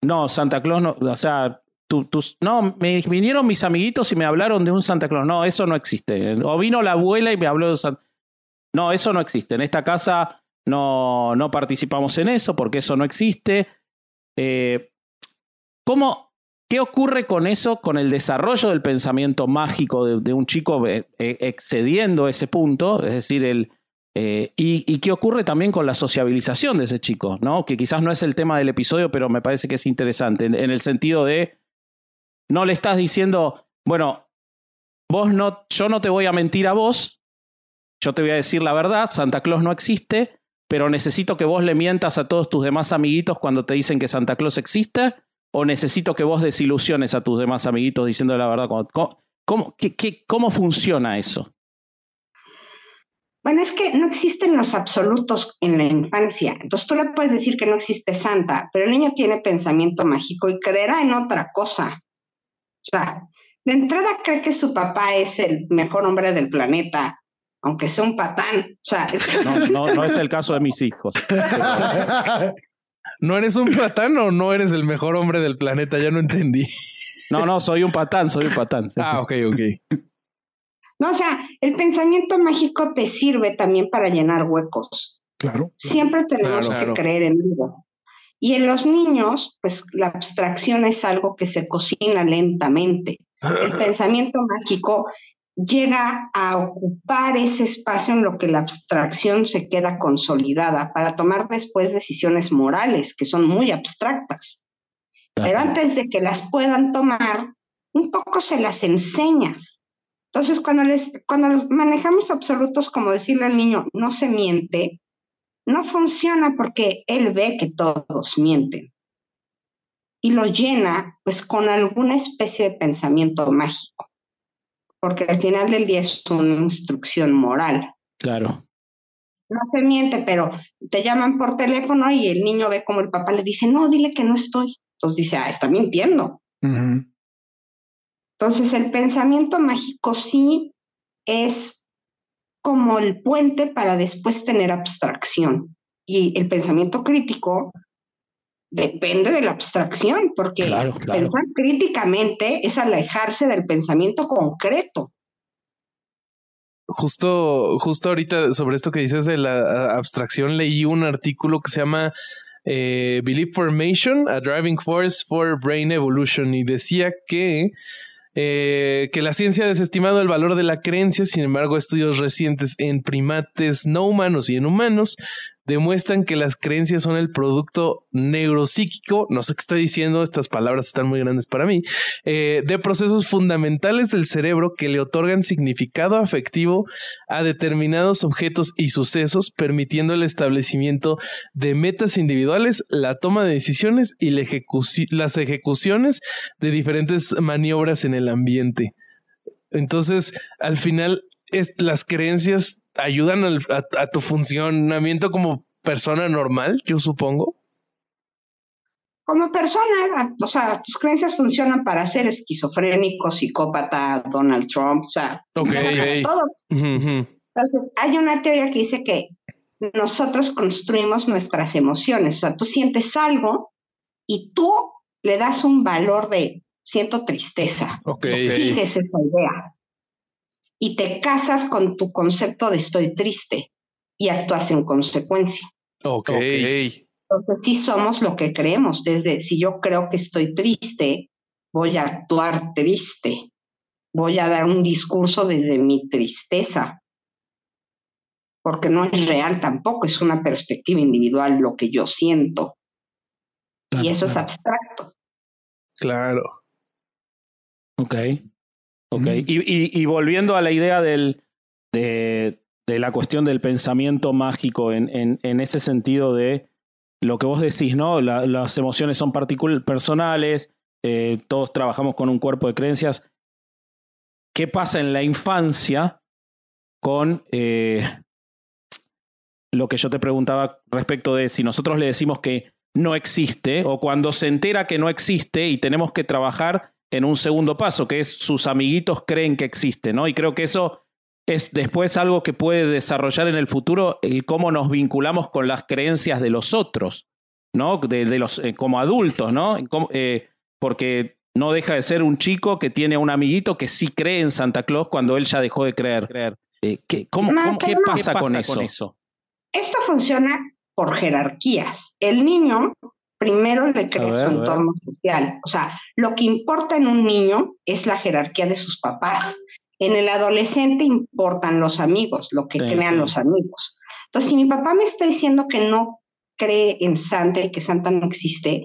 [SPEAKER 2] no, Santa Claus no, o sea, tú, no, me vinieron mis amiguitos y me hablaron de un Santa Claus. No, eso no existe. O vino la abuela y me habló de Santa No, eso no existe. En esta casa no, no participamos en eso porque eso no existe. Eh, ¿Cómo, ¿Qué ocurre con eso, con el desarrollo del pensamiento mágico de, un chico eh, eh, excediendo ese punto? Es decir, el, y, qué ocurre también con la sociabilización de ese chico, ¿no? Que quizás no es el tema del episodio, pero me parece que es interesante, en, el sentido de no le estás diciendo, bueno, vos no, yo no te voy a mentir a vos, yo te voy a decir la verdad, Santa Claus no existe, pero necesito que vos le mientas a todos tus demás amiguitos cuando te dicen que Santa Claus existe, o necesito que vos desilusiones a tus demás amiguitos diciendo la verdad. ¿Cómo, qué, cómo funciona eso?
[SPEAKER 4] Bueno, es que no existen los absolutos en la infancia. Entonces tú le puedes decir que no existe Santa, pero el niño tiene pensamiento mágico y creerá en otra cosa. O sea, de entrada cree que su papá es el mejor hombre del planeta, aunque sea un patán. O sea,
[SPEAKER 2] no, no, es el caso de mis hijos.
[SPEAKER 1] ¿No eres un patán o no eres el mejor hombre del planeta? Ya no entendí.
[SPEAKER 2] No, no, soy un patán, soy un patán.
[SPEAKER 1] ah, ok, ok.
[SPEAKER 4] No, o sea, el pensamiento mágico te sirve también para llenar huecos.
[SPEAKER 3] Claro.
[SPEAKER 4] Siempre tenemos que creer en algo. Y en los niños, pues la abstracción es algo que se cocina lentamente. El pensamiento mágico llega a ocupar ese espacio en lo que la abstracción se queda consolidada para tomar después decisiones morales que son muy abstractas. Pero antes de que las puedan tomar, un poco se las enseñas. Entonces, cuando, les, cuando manejamos absolutos como decirle al niño, no se miente, no funciona porque él ve que todos mienten y lo llena pues con alguna especie de pensamiento mágico, porque al final del día es una instrucción moral.
[SPEAKER 2] Claro.
[SPEAKER 4] No se miente, pero te llaman por teléfono y el niño ve como el papá le dice, no, dile que no estoy. Entonces dice, ah, está mintiendo. Entonces el pensamiento mágico sí es como el puente para después tener abstracción. Y el pensamiento crítico depende de la abstracción, porque pensar críticamente es alejarse del pensamiento concreto.
[SPEAKER 1] Justo, justo ahorita sobre esto que dices de la abstracción, leí un artículo que se llama eh, Belief Formation, a Driving Force for Brain Evolution, y decía que eh, que la ciencia ha desestimado el valor de la creencia, sin embargo, estudios recientes en primates no humanos y en humanos demuestran que las creencias son el producto neuropsíquico, no sé qué estoy diciendo, estas palabras están muy grandes para mí, eh, de procesos fundamentales del cerebro que le otorgan significado afectivo a determinados objetos y sucesos, permitiendo el establecimiento de metas individuales, la toma de decisiones y las ejecuciones de diferentes maniobras en el ambiente. Entonces, al final, las creencias ayudan a, tu funcionamiento como persona normal, yo supongo.
[SPEAKER 4] Como persona, o sea, tus creencias funcionan para ser esquizofrénico, psicópata, Donald Trump, o sea, todo. hay una teoría que dice que nosotros construimos nuestras emociones, o sea, tú sientes algo y tú le das un valor de siento tristeza.
[SPEAKER 1] Okay.
[SPEAKER 4] Sigues esa idea y te casas con tu concepto de estoy triste y actúas en consecuencia.
[SPEAKER 1] Ok.
[SPEAKER 4] Entonces sí somos lo que creemos. Desde si yo creo que estoy triste, voy a actuar triste. Voy a dar un discurso desde mi tristeza. Porque no es real tampoco, es una perspectiva individual lo que yo siento. y eso es abstracto.
[SPEAKER 1] Claro.
[SPEAKER 2] Ok. Ok, y, volviendo a la idea del, de, la cuestión del pensamiento mágico en, en, ese sentido de lo que vos decís, ¿no? las emociones son personales, eh, todos trabajamos con un cuerpo de creencias. ¿Qué pasa en la infancia con eh, lo que yo te preguntaba respecto de si nosotros le decimos que no existe o cuando se entera que no existe y tenemos que trabajar en un segundo paso, que es sus amiguitos creen que existe, ¿no? Y creo que eso es después algo que puede desarrollar en el futuro el cómo nos vinculamos con las creencias de los otros. ¿no? De, de los, eh, como adultos, ¿no? Como- eh, porque no deja de ser un chico que tiene un amiguito que sí cree en Santa Claus cuando él ya dejó de creer. creer. Eh, ¿qué, cómo-
[SPEAKER 4] No,
[SPEAKER 2] cómo- ¿Qué
[SPEAKER 4] pero no.
[SPEAKER 2] pasa,
[SPEAKER 4] ¿Qué
[SPEAKER 2] con, eso?
[SPEAKER 4] Esto funciona por jerarquías. El niño primero le crea
[SPEAKER 2] ver,
[SPEAKER 4] su entorno social. O sea, lo que importa en un niño es la jerarquía de sus papás. En el adolescente importan los amigos, lo que
[SPEAKER 2] Sí,
[SPEAKER 4] crean
[SPEAKER 2] sí.
[SPEAKER 4] los amigos. Entonces, si mi papá me está diciendo que no cree en Santa y que Santa no existe,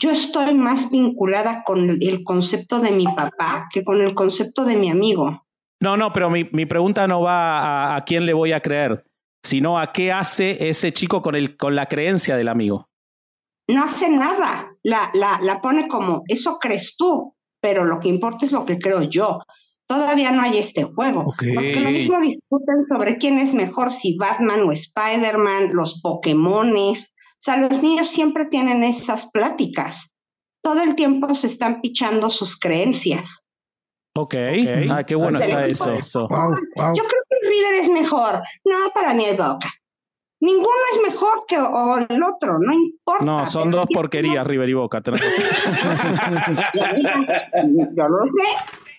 [SPEAKER 4] yo estoy más vinculada con el- el concepto de mi papá que con el concepto de mi amigo.
[SPEAKER 2] No, no, pero mi, mi pregunta no va a, a quién le voy a creer, sino a qué hace ese chico con, el, con la creencia del amigo.
[SPEAKER 4] No hace nada, la, la, la pone como, eso crees tú, pero lo que importa es lo que creo yo. Todavía no hay este juego. Porque lo mismo discuten sobre quién es mejor, si Batman o Spider-Man, los Pokémones. O sea, los niños siempre tienen esas pláticas. Todo el tiempo se están pichando sus creencias.
[SPEAKER 2] Ok. Ah, qué bueno está eso.
[SPEAKER 4] de-
[SPEAKER 3] Wow, wow.
[SPEAKER 4] Yo creo que el River es mejor. No, para mí es Boca. Ninguno es mejor que o el otro, no importa.
[SPEAKER 2] No, son dos porquerías, River y Boca.
[SPEAKER 4] Yo lo sé,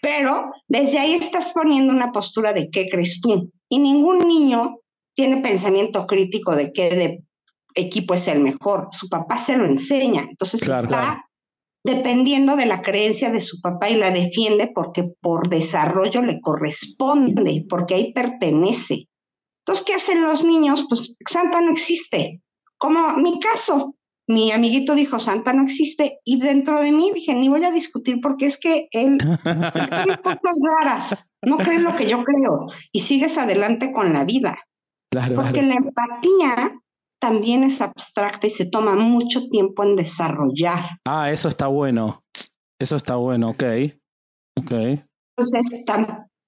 [SPEAKER 4] pero desde ahí estás poniendo una postura de qué crees tú. Y ningún niño tiene pensamiento crítico de qué de equipo es el mejor. Su papá se lo enseña. Entonces
[SPEAKER 2] Claro,
[SPEAKER 4] está
[SPEAKER 2] claro.
[SPEAKER 4] dependiendo de la creencia de su papá y la defiende porque por desarrollo le corresponde, porque ahí pertenece. Entonces, ¿qué hacen los niños? Pues Santa no existe. Como mi caso, mi amiguito dijo, Santa no existe, y dentro de mí dije, ni voy a discutir porque es que él, él cree cosas raras, no cree lo que yo creo, y sigues adelante con la vida.
[SPEAKER 2] Claro,
[SPEAKER 4] Porque
[SPEAKER 2] claro.
[SPEAKER 4] la empatía también es abstracta y se toma mucho tiempo en desarrollar.
[SPEAKER 2] Ah, eso está bueno. Eso está bueno, ok. Ok.
[SPEAKER 4] Entonces,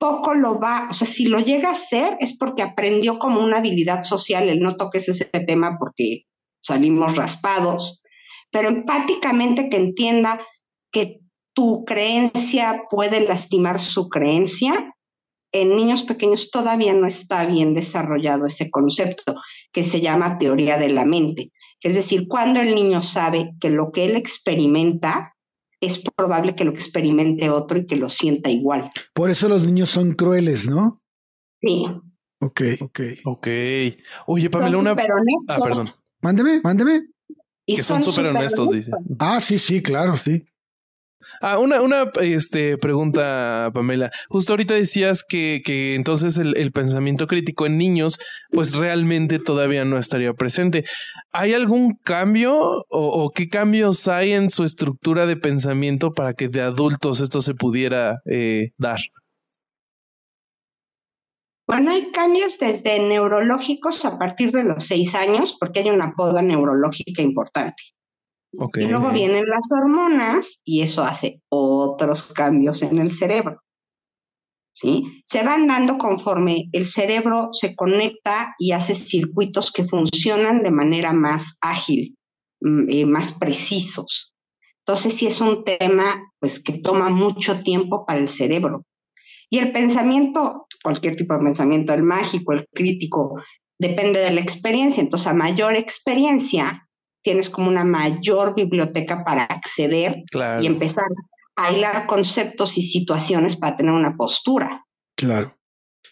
[SPEAKER 4] tampoco lo va, o sea, si lo llega a hacer es porque aprendió como una habilidad social, el no toques ese tema porque salimos raspados, pero empáticamente que entienda que tu creencia puede lastimar su creencia. En niños pequeños todavía no está bien desarrollado ese concepto que se llama teoría de la mente. Es decir, cuando el niño sabe que lo que él experimenta es probable que lo experimente otro y que lo sienta igual.
[SPEAKER 3] Por eso los niños son crueles, ¿no?
[SPEAKER 4] Sí.
[SPEAKER 3] Ok, ok.
[SPEAKER 1] Ok. Oye, Pamela,
[SPEAKER 4] Son
[SPEAKER 1] una. Ah, perdón.
[SPEAKER 3] Mándeme, mándeme.
[SPEAKER 4] Y
[SPEAKER 1] Que son súper honestos, dice.
[SPEAKER 3] Ah, sí, sí, claro, sí.
[SPEAKER 1] Ah, una, una este, pregunta, Pamela. Justo ahorita decías que, que entonces el, el pensamiento crítico en niños, pues realmente todavía no estaría presente. ¿Hay algún cambio o, qué cambios hay en su estructura de pensamiento para que de adultos esto se pudiera eh, dar?
[SPEAKER 4] Bueno, hay cambios desde neurológicos a partir de los seis años, porque hay una poda neurológica importante. Y luego vienen las hormonas y eso hace otros cambios en el cerebro. ¿Sí? Se van dando conforme el cerebro se conecta y hace circuitos que funcionan de manera más ágil, mm, eh, más precisos. Entonces, sí es un tema pues, que toma mucho tiempo para el cerebro. Y el pensamiento, cualquier tipo de pensamiento, el mágico, el crítico, depende de la experiencia. Entonces, a mayor experiencia, tienes como una mayor biblioteca para acceder
[SPEAKER 1] Claro.
[SPEAKER 4] y empezar a hilar conceptos y situaciones para tener una postura.
[SPEAKER 3] Claro.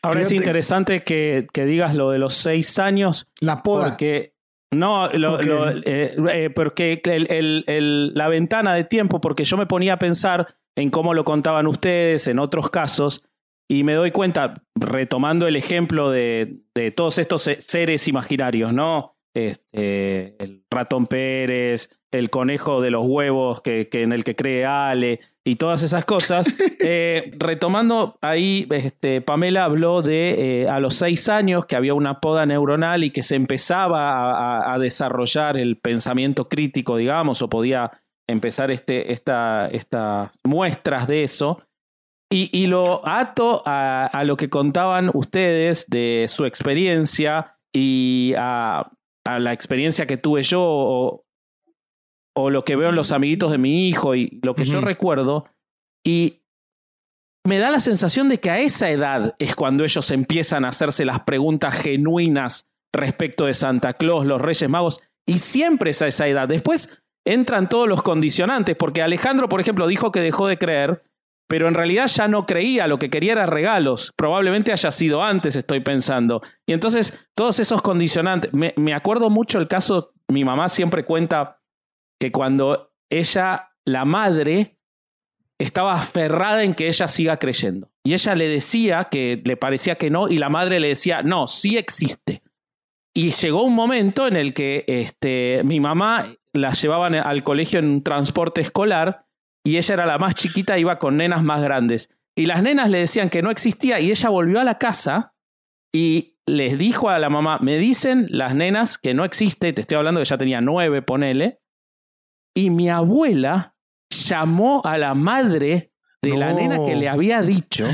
[SPEAKER 2] Ahora es interesante que, que digas lo de los seis años,
[SPEAKER 3] La poda.
[SPEAKER 2] porque no, lo,
[SPEAKER 3] Ok.
[SPEAKER 2] lo- eh, eh, porque el- el- el- la ventana de tiempo, porque yo me ponía a pensar en cómo lo contaban ustedes en otros casos, y me doy cuenta, retomando el ejemplo de, de todos estos se- seres imaginarios, ¿no? Este, el ratón Pérez, el conejo de los huevos que, que en el que cree Ale y todas esas cosas. Eh, retomando ahí, este, Pamela habló de eh, a los seis años que había una poda neuronal y que se empezaba a, a- a desarrollar el pensamiento crítico, digamos, o podía empezar este, esta, estas muestras de eso. Y, y lo ato a, a lo que contaban ustedes de su experiencia y a, a la experiencia que tuve yo o, o lo que veo en los amiguitos de mi hijo y lo que yo recuerdo. Y me da la sensación de que a esa edad es cuando ellos empiezan a hacerse las preguntas genuinas respecto de Santa Claus, los Reyes Magos Y siempre es a esa edad. Después entran todos los condicionantes, porque Alejandro, por ejemplo, dijo que dejó de creer, pero en realidad ya no creía, lo que quería era regalos. Probablemente haya sido antes, estoy pensando. Y entonces, todos esos condicionantes, me, me acuerdo mucho el caso, mi mamá siempre cuenta que cuando ella, la madre, estaba aferrada en que ella siga creyendo. Y ella le decía que le parecía que no, y la madre le decía, no, sí existe. Y llegó un momento en el que este, mi mamá la llevaban al colegio en un transporte escolar y ella era la más chiquita, iba con nenas más grandes. Y las nenas le decían que no existía y ella volvió a la casa y les dijo a la mamá, me dicen las nenas que no existe, te estoy hablando que ya tenía nueve, ponele. Y mi abuela llamó a la madre de la nena que le había dicho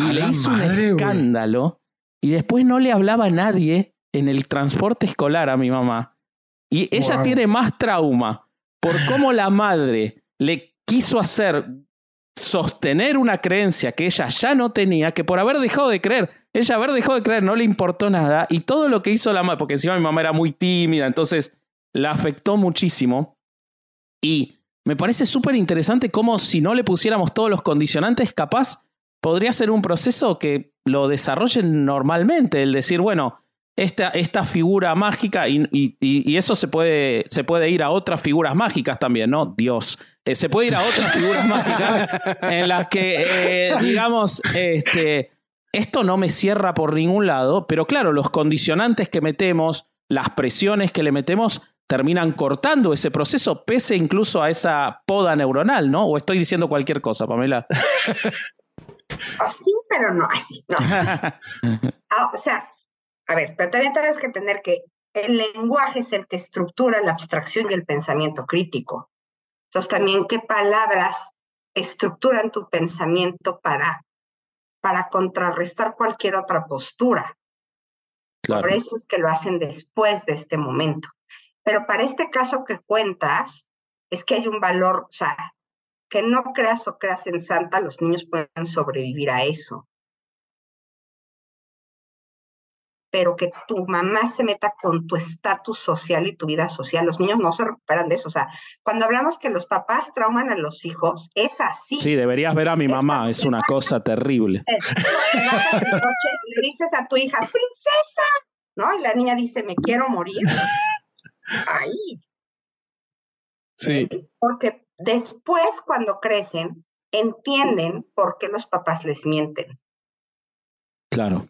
[SPEAKER 2] y le hizo un escándalo y después no le hablaba a nadie en el transporte escolar a mi mamá. Y ella tiene más trauma por cómo la madre le quiso hacer sostener una creencia que ella ya no tenía, que por haber dejado de creer, ella haber dejado de creer no le importó nada y todo lo que hizo la madre, porque encima mi mamá era muy tímida, entonces la afectó muchísimo. Y me parece súper interesante cómo si no le pusiéramos todos los condicionantes, capaz podría ser un proceso que lo desarrollen normalmente, el decir, bueno, esta, esta figura mágica y, y, eso se puede, se puede ir a otras figuras mágicas también, ¿no? Dios. Eh, se puede ir a otras figuras mágicas en las que, eh, digamos, este, esto no me cierra por ningún lado, pero claro, los condicionantes que metemos, las presiones que le metemos, terminan cortando ese proceso, pese incluso a esa poda neuronal, ¿no? O estoy diciendo cualquier cosa, Pamela.
[SPEAKER 4] Sí, pero no así, no. Ah, o sea, a ver, pero también tienes que entender que el lenguaje es el que estructura la abstracción y el pensamiento crítico. Entonces, también qué palabras estructuran tu pensamiento para, para contrarrestar cualquier otra postura. Por eso es que lo hacen después de este momento. Pero para este caso que cuentas, es que hay un valor, o sea, que no creas o creas en Santa, los niños pueden sobrevivir a eso. Pero que tu mamá se meta con tu estatus social y tu vida social. Los niños no se recuperan de eso. O sea, cuando hablamos que los papás trauman a los hijos, es así.
[SPEAKER 2] Sí, deberías ver a mi mamá, es una cosa terrible.
[SPEAKER 4] Le dices a tu hija, princesa, ¿no? Y la niña dice, me quiero morir. Ahí.
[SPEAKER 1] Sí.
[SPEAKER 4] Porque después, cuando crecen, entienden por qué los papás les mienten.
[SPEAKER 2] Claro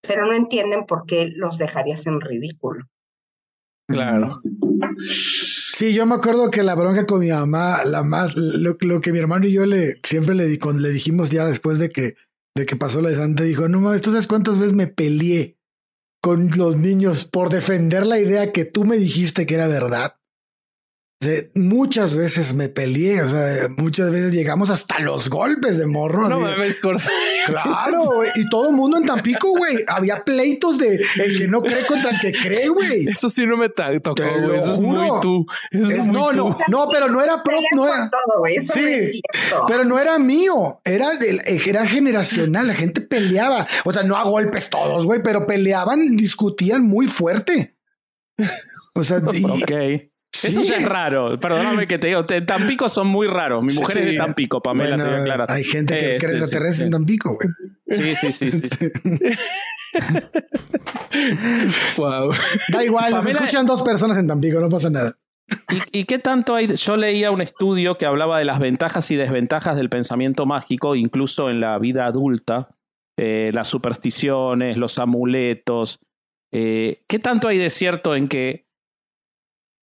[SPEAKER 4] pero no entienden por qué los dejarías en ridículo.
[SPEAKER 1] Claro.
[SPEAKER 3] Sí, yo me acuerdo que la bronca con mi mamá, la más, lo, que mi hermano y yo le siempre le, le dijimos ya después de que, de que pasó la de Santa, dijo, no mames, ¿tú sabes cuántas veces me peleé con los niños por defender la idea que tú me dijiste que era verdad? Muchas veces me peleé, o sea, muchas veces llegamos hasta los golpes de morro.
[SPEAKER 1] No mames, Corsa.
[SPEAKER 3] Claro, y todo el mundo en Tampico, güey. Había pleitos de el que no cree contra el que cree, güey.
[SPEAKER 1] Eso sí no me tocó, güey. Eso es muy tú.
[SPEAKER 3] no, no, no, pero no era propio. No era.
[SPEAKER 4] Todo, Eso sí,
[SPEAKER 3] pero no era mío. Era, era generacional. La gente peleaba. O sea, no a golpes todos, güey, pero peleaban, discutían muy fuerte. O sea,
[SPEAKER 2] y, eso ya es raro. Perdóname que te digo. En Tampico son muy raros. Mi mujer es de Tampico, Pamela, te voy a
[SPEAKER 3] Hay gente que cree este, extraterrestre en Tampico, güey.
[SPEAKER 2] Sí, sí, sí, sí.
[SPEAKER 1] wow.
[SPEAKER 3] Da igual, nos escuchan dos personas en Tampico, no pasa nada.
[SPEAKER 2] ¿Y, qué tanto hay? Yo leía un estudio que hablaba de las ventajas y desventajas del pensamiento mágico, incluso en la vida adulta, eh, las supersticiones, los amuletos. Eh, ¿Qué tanto hay de cierto en que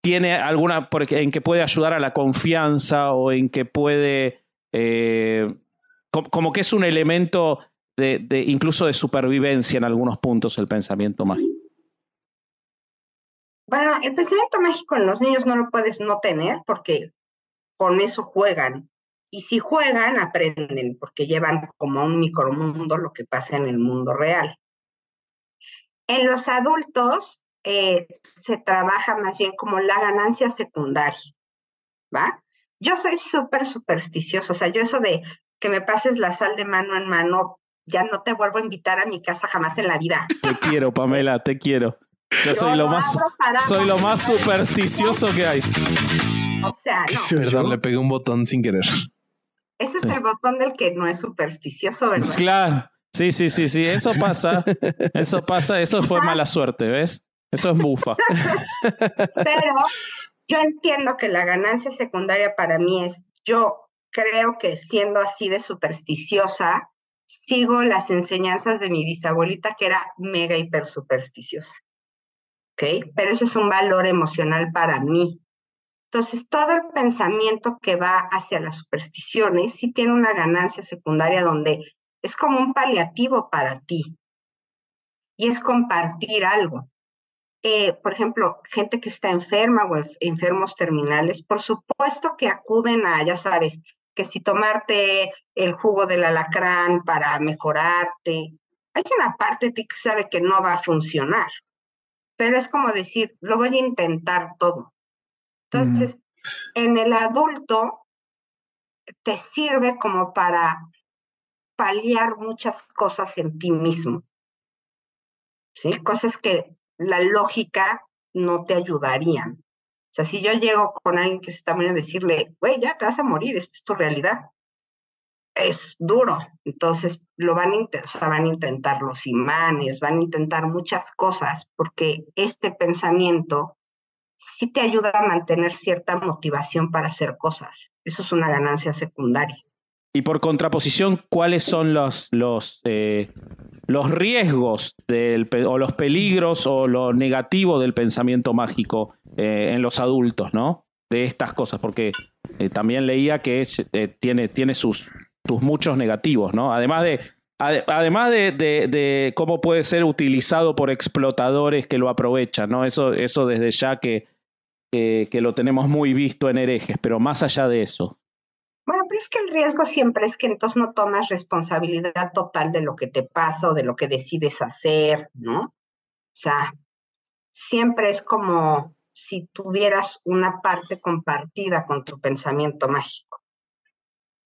[SPEAKER 2] tiene alguna, en que puede ayudar a la confianza o en que puede, eh, como que es un elemento de, incluso de supervivencia en algunos puntos el pensamiento mágico.
[SPEAKER 4] Bueno, el pensamiento mágico en los niños no lo puedes no tener porque con eso juegan. Y si juegan, aprenden, porque llevan como un micromundo lo que pasa en el mundo real. En los adultos, eh, se trabaja más bien como la ganancia secundaria, ¿va? Yo soy súper supersticiosa, o sea, yo eso de que me pases la sal de mano en mano, ya no te vuelvo a invitar a mi casa jamás en la vida.
[SPEAKER 2] Te quiero, Pamela, te quiero. Yo soy lo más, soy lo más supersticioso que hay.
[SPEAKER 4] O sea, no.
[SPEAKER 1] Perdón, le pegué un botón sin querer.
[SPEAKER 4] Ese es el botón del que no es supersticioso, ¿verdad?
[SPEAKER 2] Claro. Sí, sí, sí, sí. Eso pasa. Eso pasa. Eso fue mala suerte, ¿ves? Eso es bufa.
[SPEAKER 4] Pero yo entiendo que la ganancia secundaria para mí es, yo creo que siendo así de supersticiosa, sigo las enseñanzas de mi bisabuelita que era mega hiper supersticiosa. ¿Ok? Pero ese es un valor emocional para mí. Entonces, todo el pensamiento que va hacia las supersticiones sí tiene una ganancia secundaria donde es como un paliativo para ti y es compartir algo. Eh, por ejemplo, gente que está enferma o enfermos terminales, por supuesto que acuden a, ya sabes, que si tomarte el jugo del alacrán para mejorarte, hay una parte de ti que sabe que no va a funcionar, pero es como decir, lo voy a intentar todo. Entonces, en el adulto te sirve como para paliar muchas cosas en ti mismo. ¿Sí? Cosas que la lógica no te ayudarían. O sea, si yo llego con alguien que se está muriendo a decirle, güey, ya te vas a morir, esta es tu realidad, es duro. Entonces, lo van a, van a intentar los imanes, van a intentar muchas cosas, porque este pensamiento sí te ayuda a mantener cierta motivación para hacer cosas. Eso es una ganancia secundaria.
[SPEAKER 2] Y por contraposición, ¿cuáles son los, los, eh, los riesgos del, o los peligros o lo negativo del pensamiento mágico eh, en los adultos, ¿no? De estas cosas, porque eh, también leía que tiene, tiene sus, sus muchos negativos, ¿no? Además de, además de, de, cómo puede ser utilizado por explotadores que lo aprovechan, ¿no? Eso, eso desde ya que, que lo tenemos muy visto en herejes, pero más allá de eso.
[SPEAKER 4] Bueno, pero es que el riesgo siempre es que entonces no tomas responsabilidad total de lo que te pasa o de lo que decides hacer, ¿no? O sea, siempre es como si tuvieras una parte compartida con tu pensamiento mágico.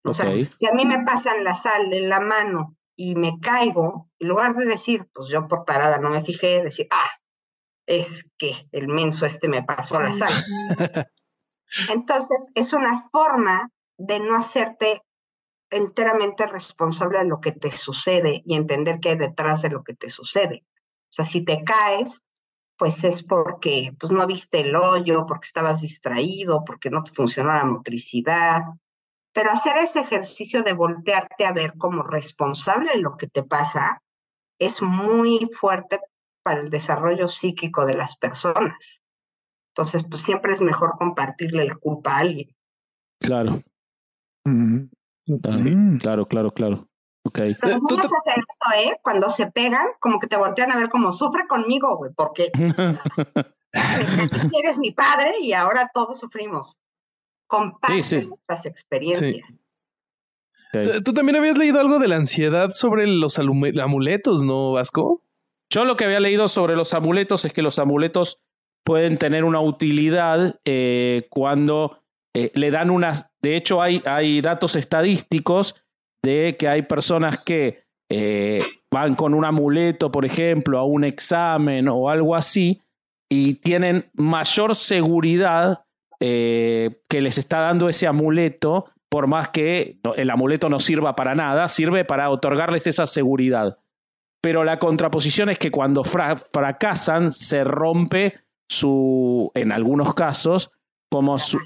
[SPEAKER 4] O sea, si a mí me pasan la sal en la mano y me caigo, en lugar de decir, pues yo por tarada no me fijé, decir, ah, es que el menso este me pasó la sal. Entonces, es una forma de no hacerte enteramente responsable de lo que te sucede y entender qué hay detrás de lo que te sucede. O sea, si te caes, pues es porque pues, no viste el hoyo, porque estabas distraído, porque no te funcionó la motricidad. Pero hacer ese ejercicio de voltearte a ver como responsable de lo que te pasa es muy fuerte para el desarrollo psíquico de las personas. Entonces, pues siempre es mejor compartirle la culpa a alguien.
[SPEAKER 2] Claro. Claro, claro, claro. Okay.
[SPEAKER 4] Los niños hacen esto, ¿eh? Cuando se pegan, como que te voltean a ver como sufre conmigo, güey, porque eres mi padre y ahora todos sufrimos. Comparten estas experiencias.
[SPEAKER 1] Tú también habías leído algo de la ansiedad sobre los amuletos, ¿no, Vasco?
[SPEAKER 2] Yo lo que había leído sobre los amuletos es que los amuletos pueden tener una utilidad eh, cuando eh, le dan unas, de hecho hay, hay datos estadísticos de que hay personas que eh, van con un amuleto, por ejemplo, a un examen o algo así, y tienen mayor seguridad eh, que les está dando ese amuleto, por más que el amuleto no sirva para nada, sirve para otorgarles esa seguridad. Pero la contraposición es que cuando fracasan se rompe su, en algunos casos, como su,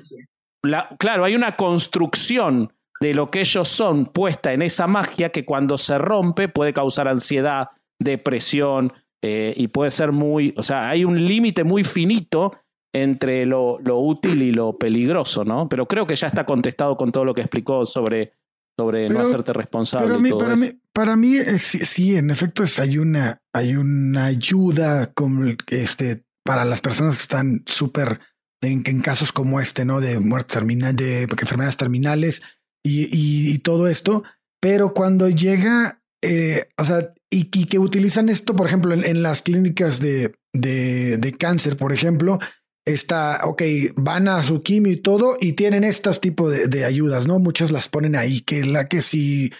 [SPEAKER 2] claro, hay una construcción de lo que ellos son puesta en esa magia que cuando se rompe puede causar ansiedad, depresión eh, y puede ser muy, o sea, hay un límite muy finito entre lo, lo, útil y lo peligroso, ¿no? Pero creo que ya está contestado con todo lo que explicó sobre, sobre no hacerte responsable.
[SPEAKER 3] para, Mí, para mí, sí, en efecto, es, hay, una, hay una ayuda como este, para las personas que están súper en, casos como este, ¿no? De muerte terminal, de enfermedades terminales y, y, todo esto. Pero cuando llega, eh, o sea, y, que utilizan esto, por ejemplo, en, las clínicas de, de, cáncer, por ejemplo, está, ok, van a su quimio y todo y tienen estos tipos de, de ayudas, ¿no? Muchas las ponen ahí, que la que si,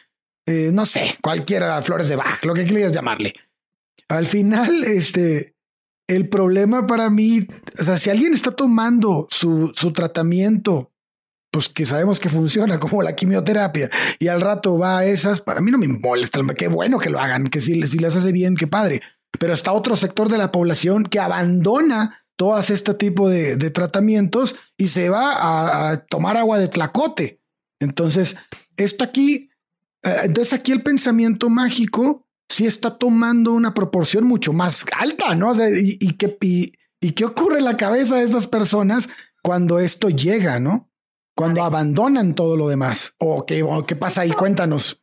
[SPEAKER 3] eh, no sé, cualquiera, flores de Bach, lo que quieras llamarle. Al final, este, el problema para mí, o sea, si alguien está tomando su, su tratamiento, pues que sabemos que funciona como la quimioterapia y al rato va a esas, para mí no me molesta, qué bueno que lo hagan, que si, si les hace bien, qué padre. Pero está otro sector de la población que abandona todas este tipo de, tratamientos y se va a, a, tomar agua de tlacote. Entonces, esto aquí, eh, entonces aquí el pensamiento mágico sí está tomando una proporción mucho más alta, ¿no? O sea, y, y, qué, y, y, qué ocurre en la cabeza de estas personas cuando esto llega, ¿no? Cuando abandonan todo lo demás. ¿O qué, o qué pasa ahí? Cuéntanos.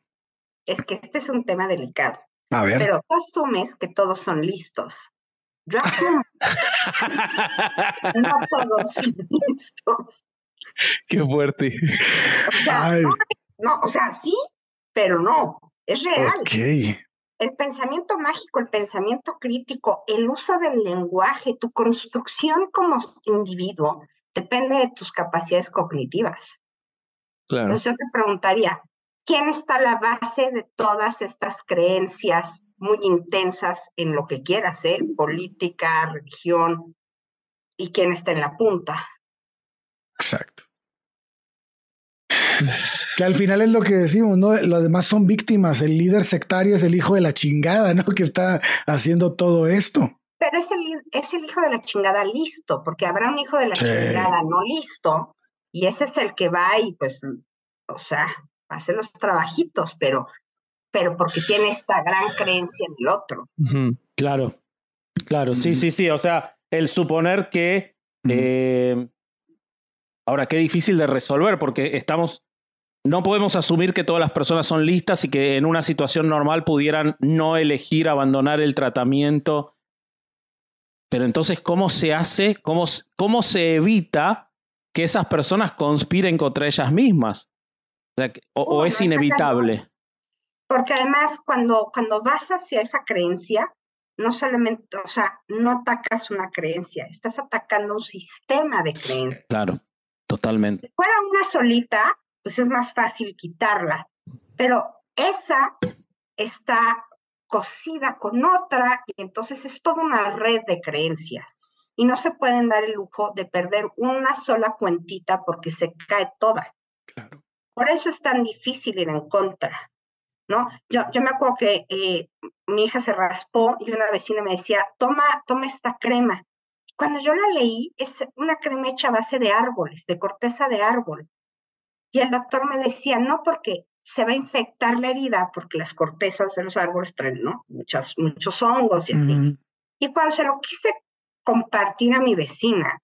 [SPEAKER 4] Es que este es un tema delicado.
[SPEAKER 3] A ver.
[SPEAKER 4] Pero tú asumes que todos son listos. Yo asumo. no todos son listos.
[SPEAKER 1] Qué fuerte.
[SPEAKER 4] O sea, no, no, o sea, sí, pero no. Es real.
[SPEAKER 3] Ok
[SPEAKER 4] el pensamiento mágico, el pensamiento crítico, el uso del lenguaje, tu construcción como individuo, depende de tus capacidades cognitivas.
[SPEAKER 1] Claro.
[SPEAKER 4] Entonces yo te preguntaría, ¿quién está a la base de todas estas creencias muy intensas en lo que quieras, eh? política, religión, y quién está en la punta?
[SPEAKER 3] Exacto. Que al final es lo que decimos, ¿no? Los demás son víctimas. El líder sectario es el hijo de la chingada, ¿no? Que está haciendo todo esto.
[SPEAKER 4] Pero es el, es el hijo de la chingada listo, porque habrá un hijo de la sí. chingada no listo, y ese es el que va y pues, o sea, hace los trabajitos, pero, pero porque tiene esta gran creencia en el otro.
[SPEAKER 2] Uh -huh. Claro, claro, uh -huh. sí, sí, sí. O sea, el suponer que... Uh -huh. eh, ahora, qué difícil de resolver, porque estamos no podemos asumir que todas las personas son listas y que en una situación normal pudieran no elegir abandonar el tratamiento. Pero entonces, ¿cómo se hace? ¿Cómo, cómo se evita que esas personas conspiren contra ellas mismas? O, sea, o, o es inevitable.
[SPEAKER 4] Porque además, cuando, cuando vas hacia esa creencia, no solamente, o sea, no atacas una creencia, estás atacando un sistema de creencias.
[SPEAKER 2] Claro, totalmente.
[SPEAKER 4] Si fuera una solita, pues es más fácil quitarla. Pero esa está cosida con otra y entonces es toda una red de creencias. Y no se pueden dar el lujo de perder una sola cuentita porque se cae toda.
[SPEAKER 3] Claro.
[SPEAKER 4] Por eso es tan difícil ir en contra. ¿no? Yo, yo me acuerdo que eh, mi hija se raspó y una vecina me decía, toma, toma esta crema. Cuando yo la leí, es una crema hecha a base de árboles, de corteza de árbol. Y el doctor me decía, no, porque se va a infectar la herida, porque las cortezas de los árboles traen, ¿no? Muchas, muchos hongos y así. Uh -huh. Y cuando se lo quise compartir a mi vecina,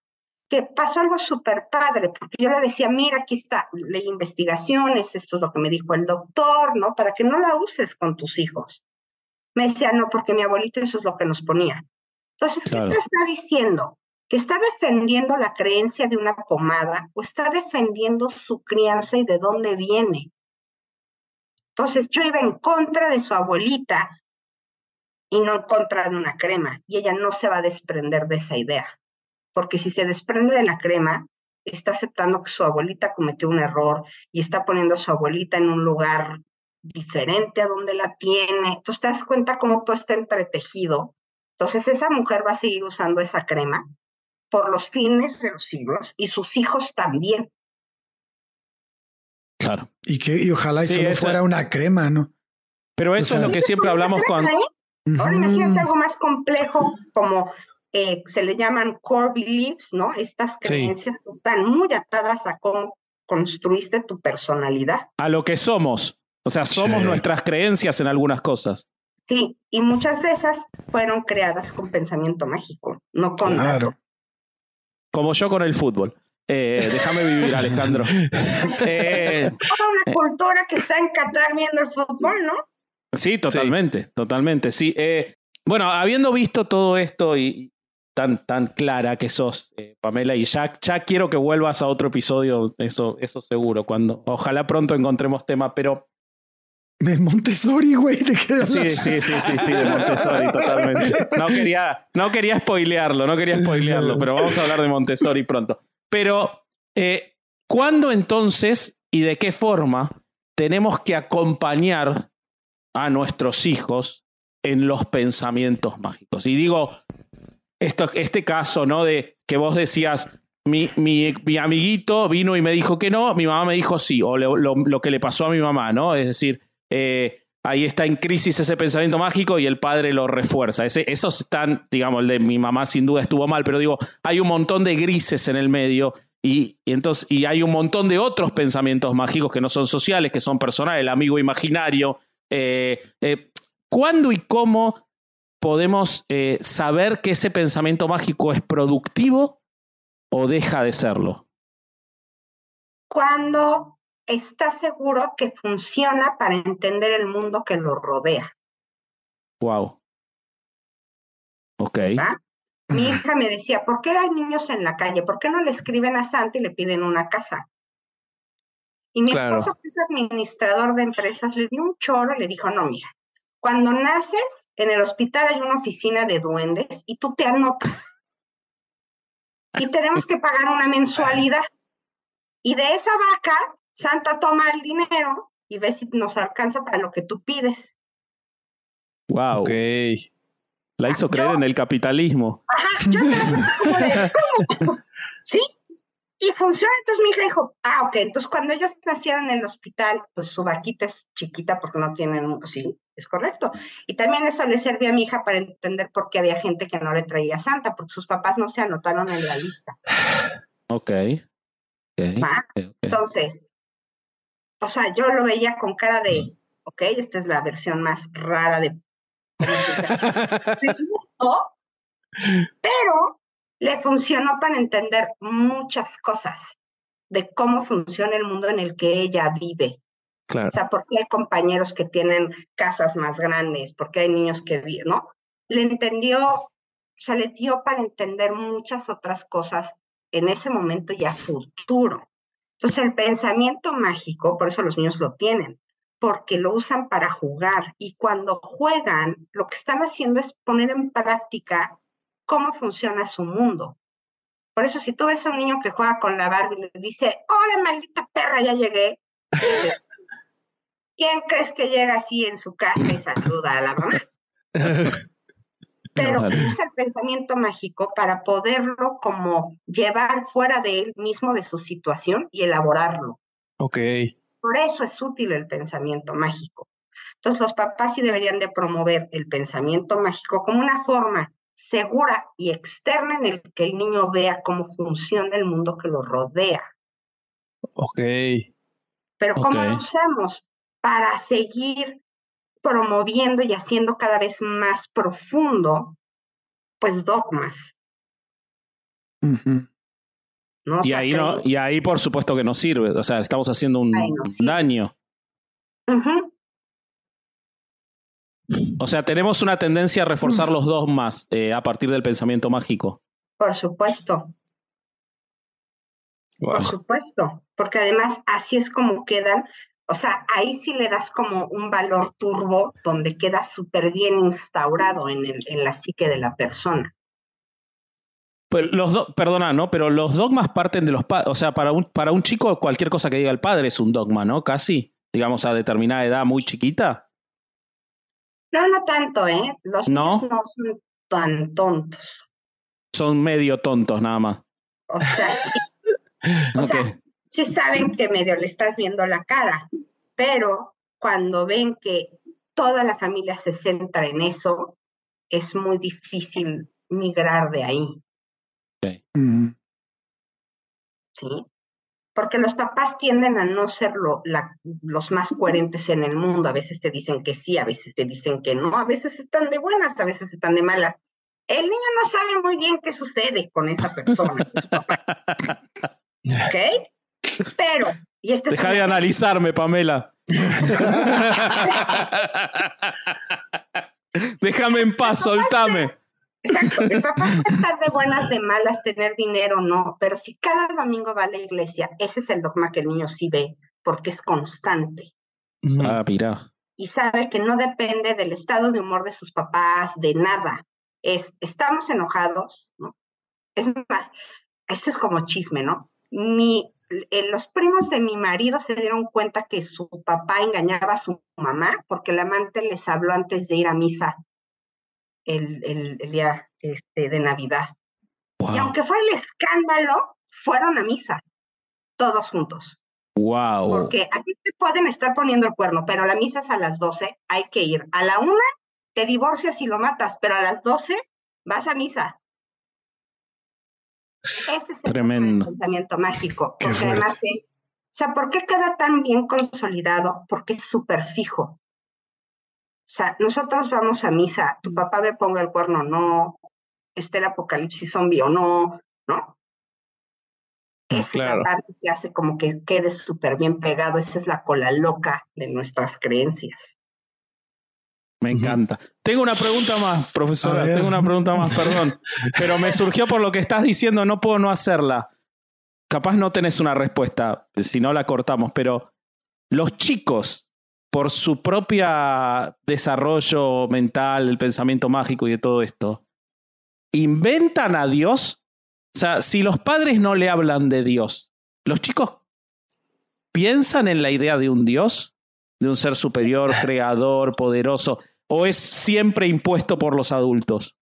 [SPEAKER 4] que pasó algo súper padre, porque yo le decía, mira, aquí está, leí investigaciones, esto es lo que me dijo el doctor, ¿no? Para que no la uses con tus hijos. Me decía, no, porque mi abuelita eso es lo que nos ponía. Entonces, claro. ¿qué te está diciendo? Que está defendiendo la creencia de una pomada o está defendiendo su crianza y de dónde viene. Entonces yo iba en contra de su abuelita y no en contra de una crema y ella no se va a desprender de esa idea, porque si se desprende de la crema, está aceptando que su abuelita cometió un error y está poniendo a su abuelita en un lugar diferente a donde la tiene. Entonces te das cuenta cómo todo está entretejido. Entonces esa mujer va a seguir usando esa crema por los fines de los siglos y sus hijos también.
[SPEAKER 2] Claro.
[SPEAKER 3] Y que y ojalá sí, solo esa... fuera una crema, ¿no?
[SPEAKER 2] Pero eso o sea, es lo que siempre hablamos con.
[SPEAKER 4] ¿eh? Ahora imagínate algo más complejo como eh, se le llaman core beliefs, ¿no? Estas creencias sí. que están muy atadas a cómo construiste tu personalidad.
[SPEAKER 2] A lo que somos. O sea, somos sí. nuestras creencias en algunas cosas.
[SPEAKER 4] Sí, y muchas de esas fueron creadas con pensamiento mágico, no con
[SPEAKER 3] claro.
[SPEAKER 2] Como yo con el fútbol. Eh, déjame vivir, Alejandro.
[SPEAKER 4] eh, Toda una cultura que está en Qatar viendo el fútbol, ¿no?
[SPEAKER 2] Sí, totalmente, sí. totalmente. Sí. Eh, bueno, habiendo visto todo esto y tan, tan clara que sos, eh, Pamela, y ya, ya quiero que vuelvas a otro episodio, eso, eso seguro, cuando ojalá pronto encontremos tema, pero
[SPEAKER 3] de Montessori, güey. ¿De qué
[SPEAKER 2] sí, sí, sí, sí, sí, de Montessori, totalmente. No quería, no quería spoilearlo, no quería spoilearlo, pero vamos a hablar de Montessori pronto. Pero, eh, ¿cuándo entonces y de qué forma tenemos que acompañar a nuestros hijos en los pensamientos mágicos? Y digo, esto, este caso, ¿no? De que vos decías, mi, mi, mi amiguito vino y me dijo que no, mi mamá me dijo sí, o lo, lo- lo que le pasó a mi mamá, ¿no? Es decir, eh, ahí está en crisis ese pensamiento mágico y el padre lo refuerza. Esos están, digamos, el de mi mamá sin duda estuvo mal, pero digo, hay un montón de grises en el medio y, entonces, y hay un montón de otros pensamientos mágicos que no son sociales, que son personales, el amigo imaginario. Eh, eh, ¿Cuándo y cómo podemos saber que ese pensamiento mágico es productivo o deja de serlo?
[SPEAKER 4] Cuando está seguro que funciona para entender el mundo que lo rodea.
[SPEAKER 2] Wow. Ok.
[SPEAKER 4] ¿va? Mi hija me decía, ¿por qué hay niños en la calle? ¿Por qué no le escriben a Santa y le piden una casa? Y mi
[SPEAKER 1] Claro.
[SPEAKER 4] esposo, que es administrador de empresas, le dio un choro y le dijo, no, mira, cuando naces, en el hospital hay una oficina de duendes y tú te anotas. Y tenemos que pagar una mensualidad. Y de esa vaca, Santa toma el dinero y ve si nos alcanza para lo que tú pides.
[SPEAKER 2] Wow.
[SPEAKER 1] Ok.
[SPEAKER 2] La hizo creer en el capitalismo.
[SPEAKER 4] Ajá, yo como de, ¿cómo? ¿Sí? Y funciona. Entonces mi hija dijo, ah, ok. Entonces cuando ellos nacieron en el hospital, pues su vaquita es chiquita porque no tienen, un- sí, es correcto. Y también eso le servía a mi hija para entender por qué había gente que no le traía Santa, porque sus papás no se anotaron en la lista.
[SPEAKER 2] Ok. Ok,
[SPEAKER 4] ¿va?
[SPEAKER 2] ok, ok.
[SPEAKER 4] Entonces, o sea, yo lo veía con cara de, ok, esta es la versión más rara de... pero le funcionó para entender muchas cosas de cómo funciona el mundo en el que ella vive.
[SPEAKER 1] Claro.
[SPEAKER 4] O sea, por qué hay compañeros que tienen casas más grandes, por qué hay niños que viven, ¿no? Le entendió, o sea, le dio para entender muchas otras cosas en ese momento ya futuro. Entonces, el pensamiento mágico, por eso los niños lo tienen, porque lo usan para jugar y cuando juegan, lo que están haciendo es poner en práctica cómo funciona su mundo. Por eso, si tú ves a un niño que juega con la Barbie y le dice, hola, maldita perra, ya llegué. ¿Quién crees que llega así en su casa y saluda a la mamá? Pero
[SPEAKER 2] Claro.
[SPEAKER 4] usa el pensamiento mágico para poderlo como llevar fuera de él mismo de su situación y elaborarlo.
[SPEAKER 1] Ok.
[SPEAKER 4] Por eso es útil el pensamiento mágico. Entonces los papás sí deberían de promover el pensamiento mágico como una forma segura y externa en el que el niño vea cómo funciona el mundo que lo rodea.
[SPEAKER 1] Ok.
[SPEAKER 4] Pero ¿cómo lo usamos? Para seguir promoviendo y haciendo cada vez más profundo, pues dogmas,
[SPEAKER 3] Ujú.
[SPEAKER 4] ¿no? O
[SPEAKER 2] Y
[SPEAKER 4] sea,
[SPEAKER 2] ahí, no, y ahí, por supuesto, que no sirve. O sea, estamos haciendo un
[SPEAKER 4] no
[SPEAKER 2] daño. O sea, tenemos una tendencia a reforzar los dogmas eh, a partir del pensamiento mágico.
[SPEAKER 4] por supuesto,
[SPEAKER 1] Wow.
[SPEAKER 4] por supuesto, porque además así es como quedan, o sea, ahí sí le das como un valor turbo donde queda súper bien instaurado en, el, en la psique de la persona.
[SPEAKER 2] Pues los do- perdona, ¿no? Pero los dogmas parten de los padres. O sea, para un, para un chico, cualquier cosa que diga el padre es un dogma, ¿no? Casi. Digamos, a determinada edad muy chiquita.
[SPEAKER 4] No, no tanto, ¿eh? Los
[SPEAKER 2] ¿No?
[SPEAKER 4] niños no son tan tontos.
[SPEAKER 2] Son medio tontos, nada más.
[SPEAKER 4] O sea, sí, O
[SPEAKER 2] Ok.
[SPEAKER 4] sea, sí saben que medio le estás viendo la cara, pero cuando ven que toda la familia se centra en eso, es muy difícil migrar de ahí,
[SPEAKER 3] Ujú.
[SPEAKER 4] ¿sí? Porque los papás tienden a no ser lo- la- los más coherentes en el mundo. A veces te dicen que sí, a veces te dicen que no, a veces están de buenas, a veces están de malas. El niño no sabe muy bien qué sucede con esa persona, su papá. ¿Ok? Pero, y este es
[SPEAKER 2] Deja de analizarme, Pamela. Déjame en paz, soltame.
[SPEAKER 4] Exacto. El papá puede estar de buenas, de malas, tener dinero, no, pero si cada domingo va a la iglesia, ese es el dogma que el niño sí ve, porque es constante.
[SPEAKER 2] Ah, mira.
[SPEAKER 4] y sabe que no depende del estado de humor de sus papás, de nada. Es, estamos enojados, ¿no? Es más, este es como chisme, ¿no? Mi, los primos de mi marido se dieron cuenta que su papá engañaba a su mamá porque el amante les habló antes de ir a misa el, el, el día este, de Navidad. Y aunque fue el escándalo, fueron a misa, todos juntos.
[SPEAKER 2] Wow.
[SPEAKER 4] Porque aquí te pueden estar poniendo el cuerno, pero la misa es a las 12, hay que ir. A la una te divorcias y lo matas, pero a las 12 vas a misa. Ese es el
[SPEAKER 2] Tremendo.
[SPEAKER 4] pensamiento mágico, porque además es, o sea, ¿por qué queda tan bien consolidado? Porque es súper fijo. O sea, nosotros vamos a misa, tu papá me ponga el cuerno o no, esté el apocalipsis zombie o no, ¿no? Esa
[SPEAKER 1] claro.
[SPEAKER 4] es la parte que hace como que quede súper bien pegado, esa es la cola loca de nuestras creencias.
[SPEAKER 2] Me encanta. Tengo una pregunta más, profesora. Tengo una pregunta más, perdón. Pero me surgió por lo que estás diciendo, no puedo no hacerla. Capaz no tenés una respuesta, si no la cortamos, pero los chicos, por su propia desarrollo mental, el pensamiento mágico y de todo esto, inventan a Dios. O sea, si los padres no le hablan de Dios, los chicos piensan en la idea de un Dios, de un ser superior, creador, poderoso, o es siempre impuesto por los adultos.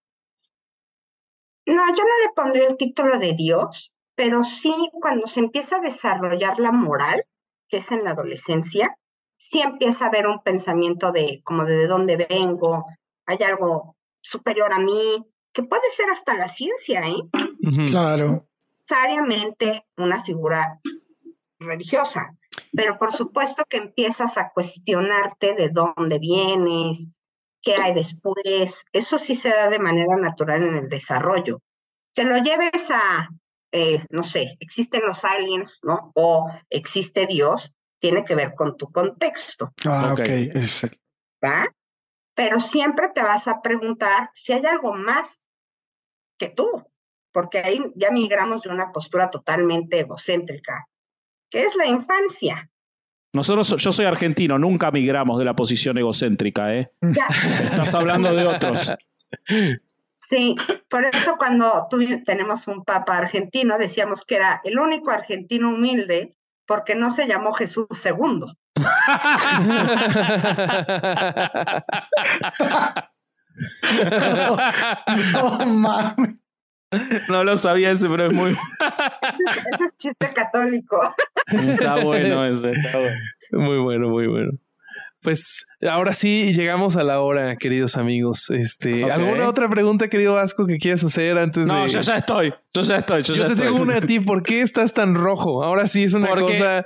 [SPEAKER 4] No, yo no le pondría el título de Dios, pero sí cuando se empieza a desarrollar la moral, que es en la adolescencia, sí empieza a haber un pensamiento de como de, de dónde vengo, hay algo superior a mí, que puede ser hasta la ciencia, ¿eh?
[SPEAKER 1] Ujú.
[SPEAKER 3] Claro.
[SPEAKER 4] necesariamente una figura religiosa, pero por supuesto que empiezas a cuestionarte de dónde vienes, qué hay después. Eso sí se da de manera natural en el desarrollo. Que lo lleves a, eh, no sé, existen los aliens, ¿no? O existe Dios, tiene que ver con tu contexto,
[SPEAKER 3] Ah,
[SPEAKER 2] Ok.
[SPEAKER 3] ok. Es el-
[SPEAKER 4] ¿va? Pero siempre te vas a preguntar si hay algo más que tú, porque ahí ya migramos de una postura totalmente egocéntrica, que es la infancia.
[SPEAKER 2] Nosotros, yo soy argentino, nunca migramos de la posición egocéntrica, ¿eh?
[SPEAKER 4] Ya,
[SPEAKER 2] Estás hablando de otros.
[SPEAKER 4] sí, por eso cuando tuvi- tenemos un papa argentino decíamos que era el único argentino humilde porque no se llamó Jesús II.
[SPEAKER 3] No mames.
[SPEAKER 2] No lo sabía ese, pero es muy.
[SPEAKER 4] Ese, ese es chiste católico.
[SPEAKER 2] Está bueno ese. Está bueno.
[SPEAKER 1] Muy bueno, muy bueno. Pues ahora sí llegamos a la hora, queridos amigos. Este. ¿alguna otra pregunta, querido Vasco, que quieras hacer antes
[SPEAKER 2] No,
[SPEAKER 1] de
[SPEAKER 2] yo ya estoy. Yo ya estoy. Yo,
[SPEAKER 1] Yo
[SPEAKER 2] ya
[SPEAKER 1] te
[SPEAKER 2] estoy.
[SPEAKER 1] tengo una a ti. ¿Por qué estás tan rojo? Ahora sí es una
[SPEAKER 2] Porque-
[SPEAKER 1] cosa.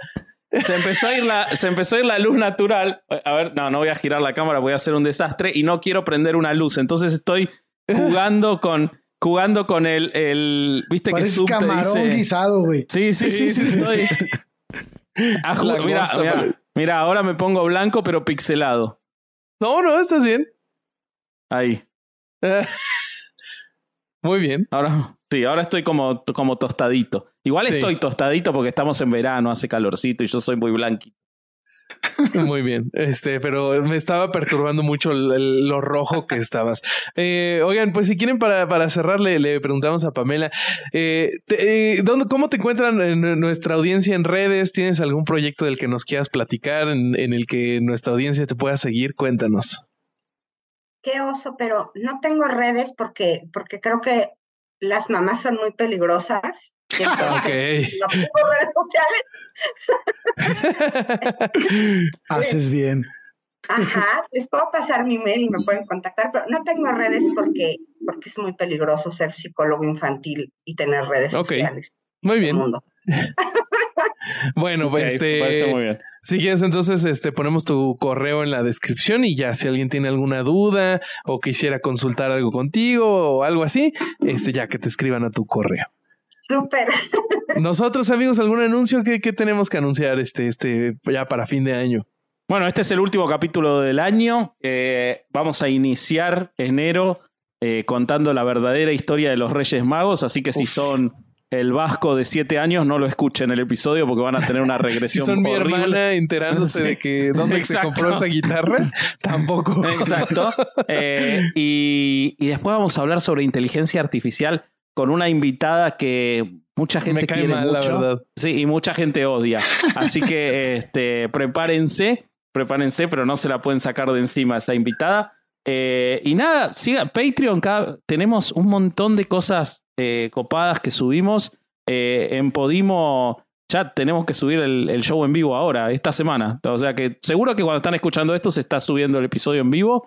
[SPEAKER 2] Se empezó, a ir la, se empezó a ir la luz natural. A ver, no, no voy a girar la cámara, voy a hacer un desastre y no quiero prender una luz. Entonces estoy jugando con, jugando con el, el viste que te
[SPEAKER 3] camarón
[SPEAKER 2] dice.
[SPEAKER 3] guisado, güey.
[SPEAKER 2] Sí, sí, sí, sí, estoy. Ah,
[SPEAKER 1] La
[SPEAKER 2] mira, mira, mira, ahora me pongo blanco pero pixelado.
[SPEAKER 1] No, no, estás bien.
[SPEAKER 2] Ahí.
[SPEAKER 1] Muy bien.
[SPEAKER 2] Ahora, sí, ahora estoy como, como tostadito. Igual
[SPEAKER 1] Sí.
[SPEAKER 2] estoy tostadito porque estamos en verano, hace calorcito y yo soy muy blanquito.
[SPEAKER 1] Muy bien. Este, pero me estaba perturbando mucho el- lo rojo que estabas. Eh, oigan, pues si quieren para, para cerrar, le, le preguntamos a Pamela, eh, eh, ¿dónde, ¿cómo te encuentran en nuestra audiencia en redes? ¿Tienes algún proyecto del que nos quieras platicar, en, en el que nuestra audiencia te pueda seguir? Cuéntanos.
[SPEAKER 4] Qué oso, pero no tengo redes porque, porque creo que las mamás son muy peligrosas. Y entonces
[SPEAKER 1] Ok.
[SPEAKER 4] No tengo redes sociales.
[SPEAKER 3] Haces bien.
[SPEAKER 4] Ajá, les puedo pasar mi mail y me pueden contactar, pero no tengo redes porque, porque es muy peligroso ser psicólogo infantil y tener redes
[SPEAKER 1] Ok,
[SPEAKER 4] sociales.
[SPEAKER 1] Muy bien.
[SPEAKER 4] mundo.
[SPEAKER 1] Bueno, pues
[SPEAKER 2] Ok, me parece
[SPEAKER 1] este,
[SPEAKER 2] muy bien.
[SPEAKER 1] si quieres, entonces este, ponemos tu correo en la descripción y ya si alguien tiene alguna duda o quisiera consultar algo contigo o algo así, este, ya que te escriban a tu correo.
[SPEAKER 4] Súper.
[SPEAKER 1] Nosotros, amigos, ¿algún anuncio que, que tenemos que anunciar este, este, ya para fin de año?
[SPEAKER 2] Bueno, este es el último capítulo del año. Eh, vamos a iniciar enero eh, contando la verdadera historia de los Reyes Magos, así que si
[SPEAKER 1] Uf.
[SPEAKER 2] son el vasco de siete años, no lo escuchen el episodio porque van a tener una
[SPEAKER 1] Si
[SPEAKER 2] regresión
[SPEAKER 1] son mi hermana enterándose
[SPEAKER 2] Sí.
[SPEAKER 1] de que dónde se compró esa guitarra, tampoco.
[SPEAKER 2] Exacto. Eh, y, y después vamos a hablar sobre inteligencia artificial con una invitada que mucha gente
[SPEAKER 1] Me cae
[SPEAKER 2] quiere
[SPEAKER 1] mal, la
[SPEAKER 2] mucho.
[SPEAKER 1] verdad.
[SPEAKER 2] Sí, y mucha gente odia. Así que este, prepárense, prepárense, pero no se la pueden sacar de encima esa invitada. Eh, y nada, siga Patreon, cada- tenemos un montón de cosas eh, copadas que subimos. Eh, en Podimo ya tenemos que subir el, el show en vivo ahora, esta semana. O sea que seguro que cuando están escuchando esto se está subiendo el episodio en vivo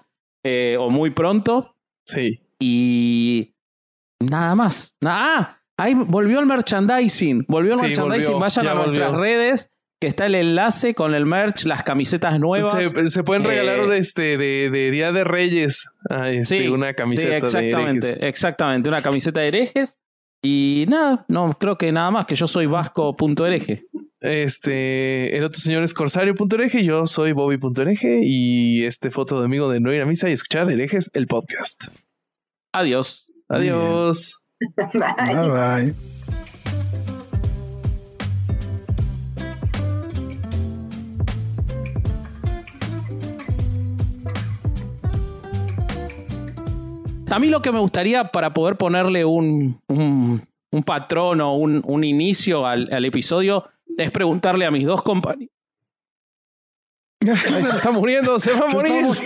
[SPEAKER 2] o muy pronto.
[SPEAKER 1] Sí.
[SPEAKER 2] Y nada más. Ah, ahí volvió el merchandising. Volvió el
[SPEAKER 1] Sí,
[SPEAKER 2] merchandising.
[SPEAKER 1] volvió,
[SPEAKER 2] Vayan
[SPEAKER 1] ya
[SPEAKER 2] a nuestras
[SPEAKER 1] volvió.
[SPEAKER 2] redes, que está el enlace con el merch, las camisetas nuevas.
[SPEAKER 1] Se, se pueden regalar
[SPEAKER 2] Eh,
[SPEAKER 1] de, este, de, de Día de Reyes ah, este,
[SPEAKER 2] Sí,
[SPEAKER 1] una camiseta
[SPEAKER 2] Sí,
[SPEAKER 1] de
[SPEAKER 2] exactamente,
[SPEAKER 1] herejes.
[SPEAKER 2] exactamente. Una camiseta de herejes. Y nada, no, creo que nada más, que yo soy vasco.hereje.
[SPEAKER 1] Este, el otro señor es corsario.hereje, yo soy bobby.hereje y este foto de amigo de no ir a misa y escuchar herejes, el podcast.
[SPEAKER 2] Adiós.
[SPEAKER 1] Adiós.
[SPEAKER 3] Bye bye.
[SPEAKER 2] A mí lo que me gustaría para poder ponerle un, un, un patrón o un, un inicio al, al episodio es preguntarle a mis dos compañeros.
[SPEAKER 1] Se está muriendo, se va a
[SPEAKER 3] Se está
[SPEAKER 1] morir.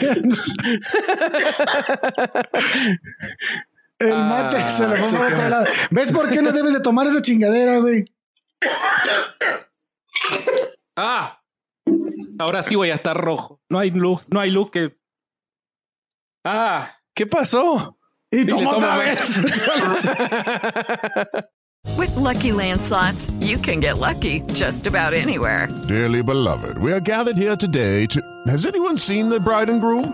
[SPEAKER 3] El
[SPEAKER 2] Ah,
[SPEAKER 3] mate se le fue
[SPEAKER 2] se
[SPEAKER 3] por otro lado. ¿Ves por qué no debes de tomar esa chingadera, güey?
[SPEAKER 2] ¡Ah! Ahora sí voy a estar rojo. No hay luz, no hay luz que. ¡Ah!
[SPEAKER 1] ¿Qué pasó?
[SPEAKER 3] Y
[SPEAKER 1] tomo
[SPEAKER 3] otra vez.
[SPEAKER 5] With Lucky Land slots, you can get lucky just about anywhere.
[SPEAKER 6] Dearly beloved, we are gathered here today to. Has anyone seen the bride and groom?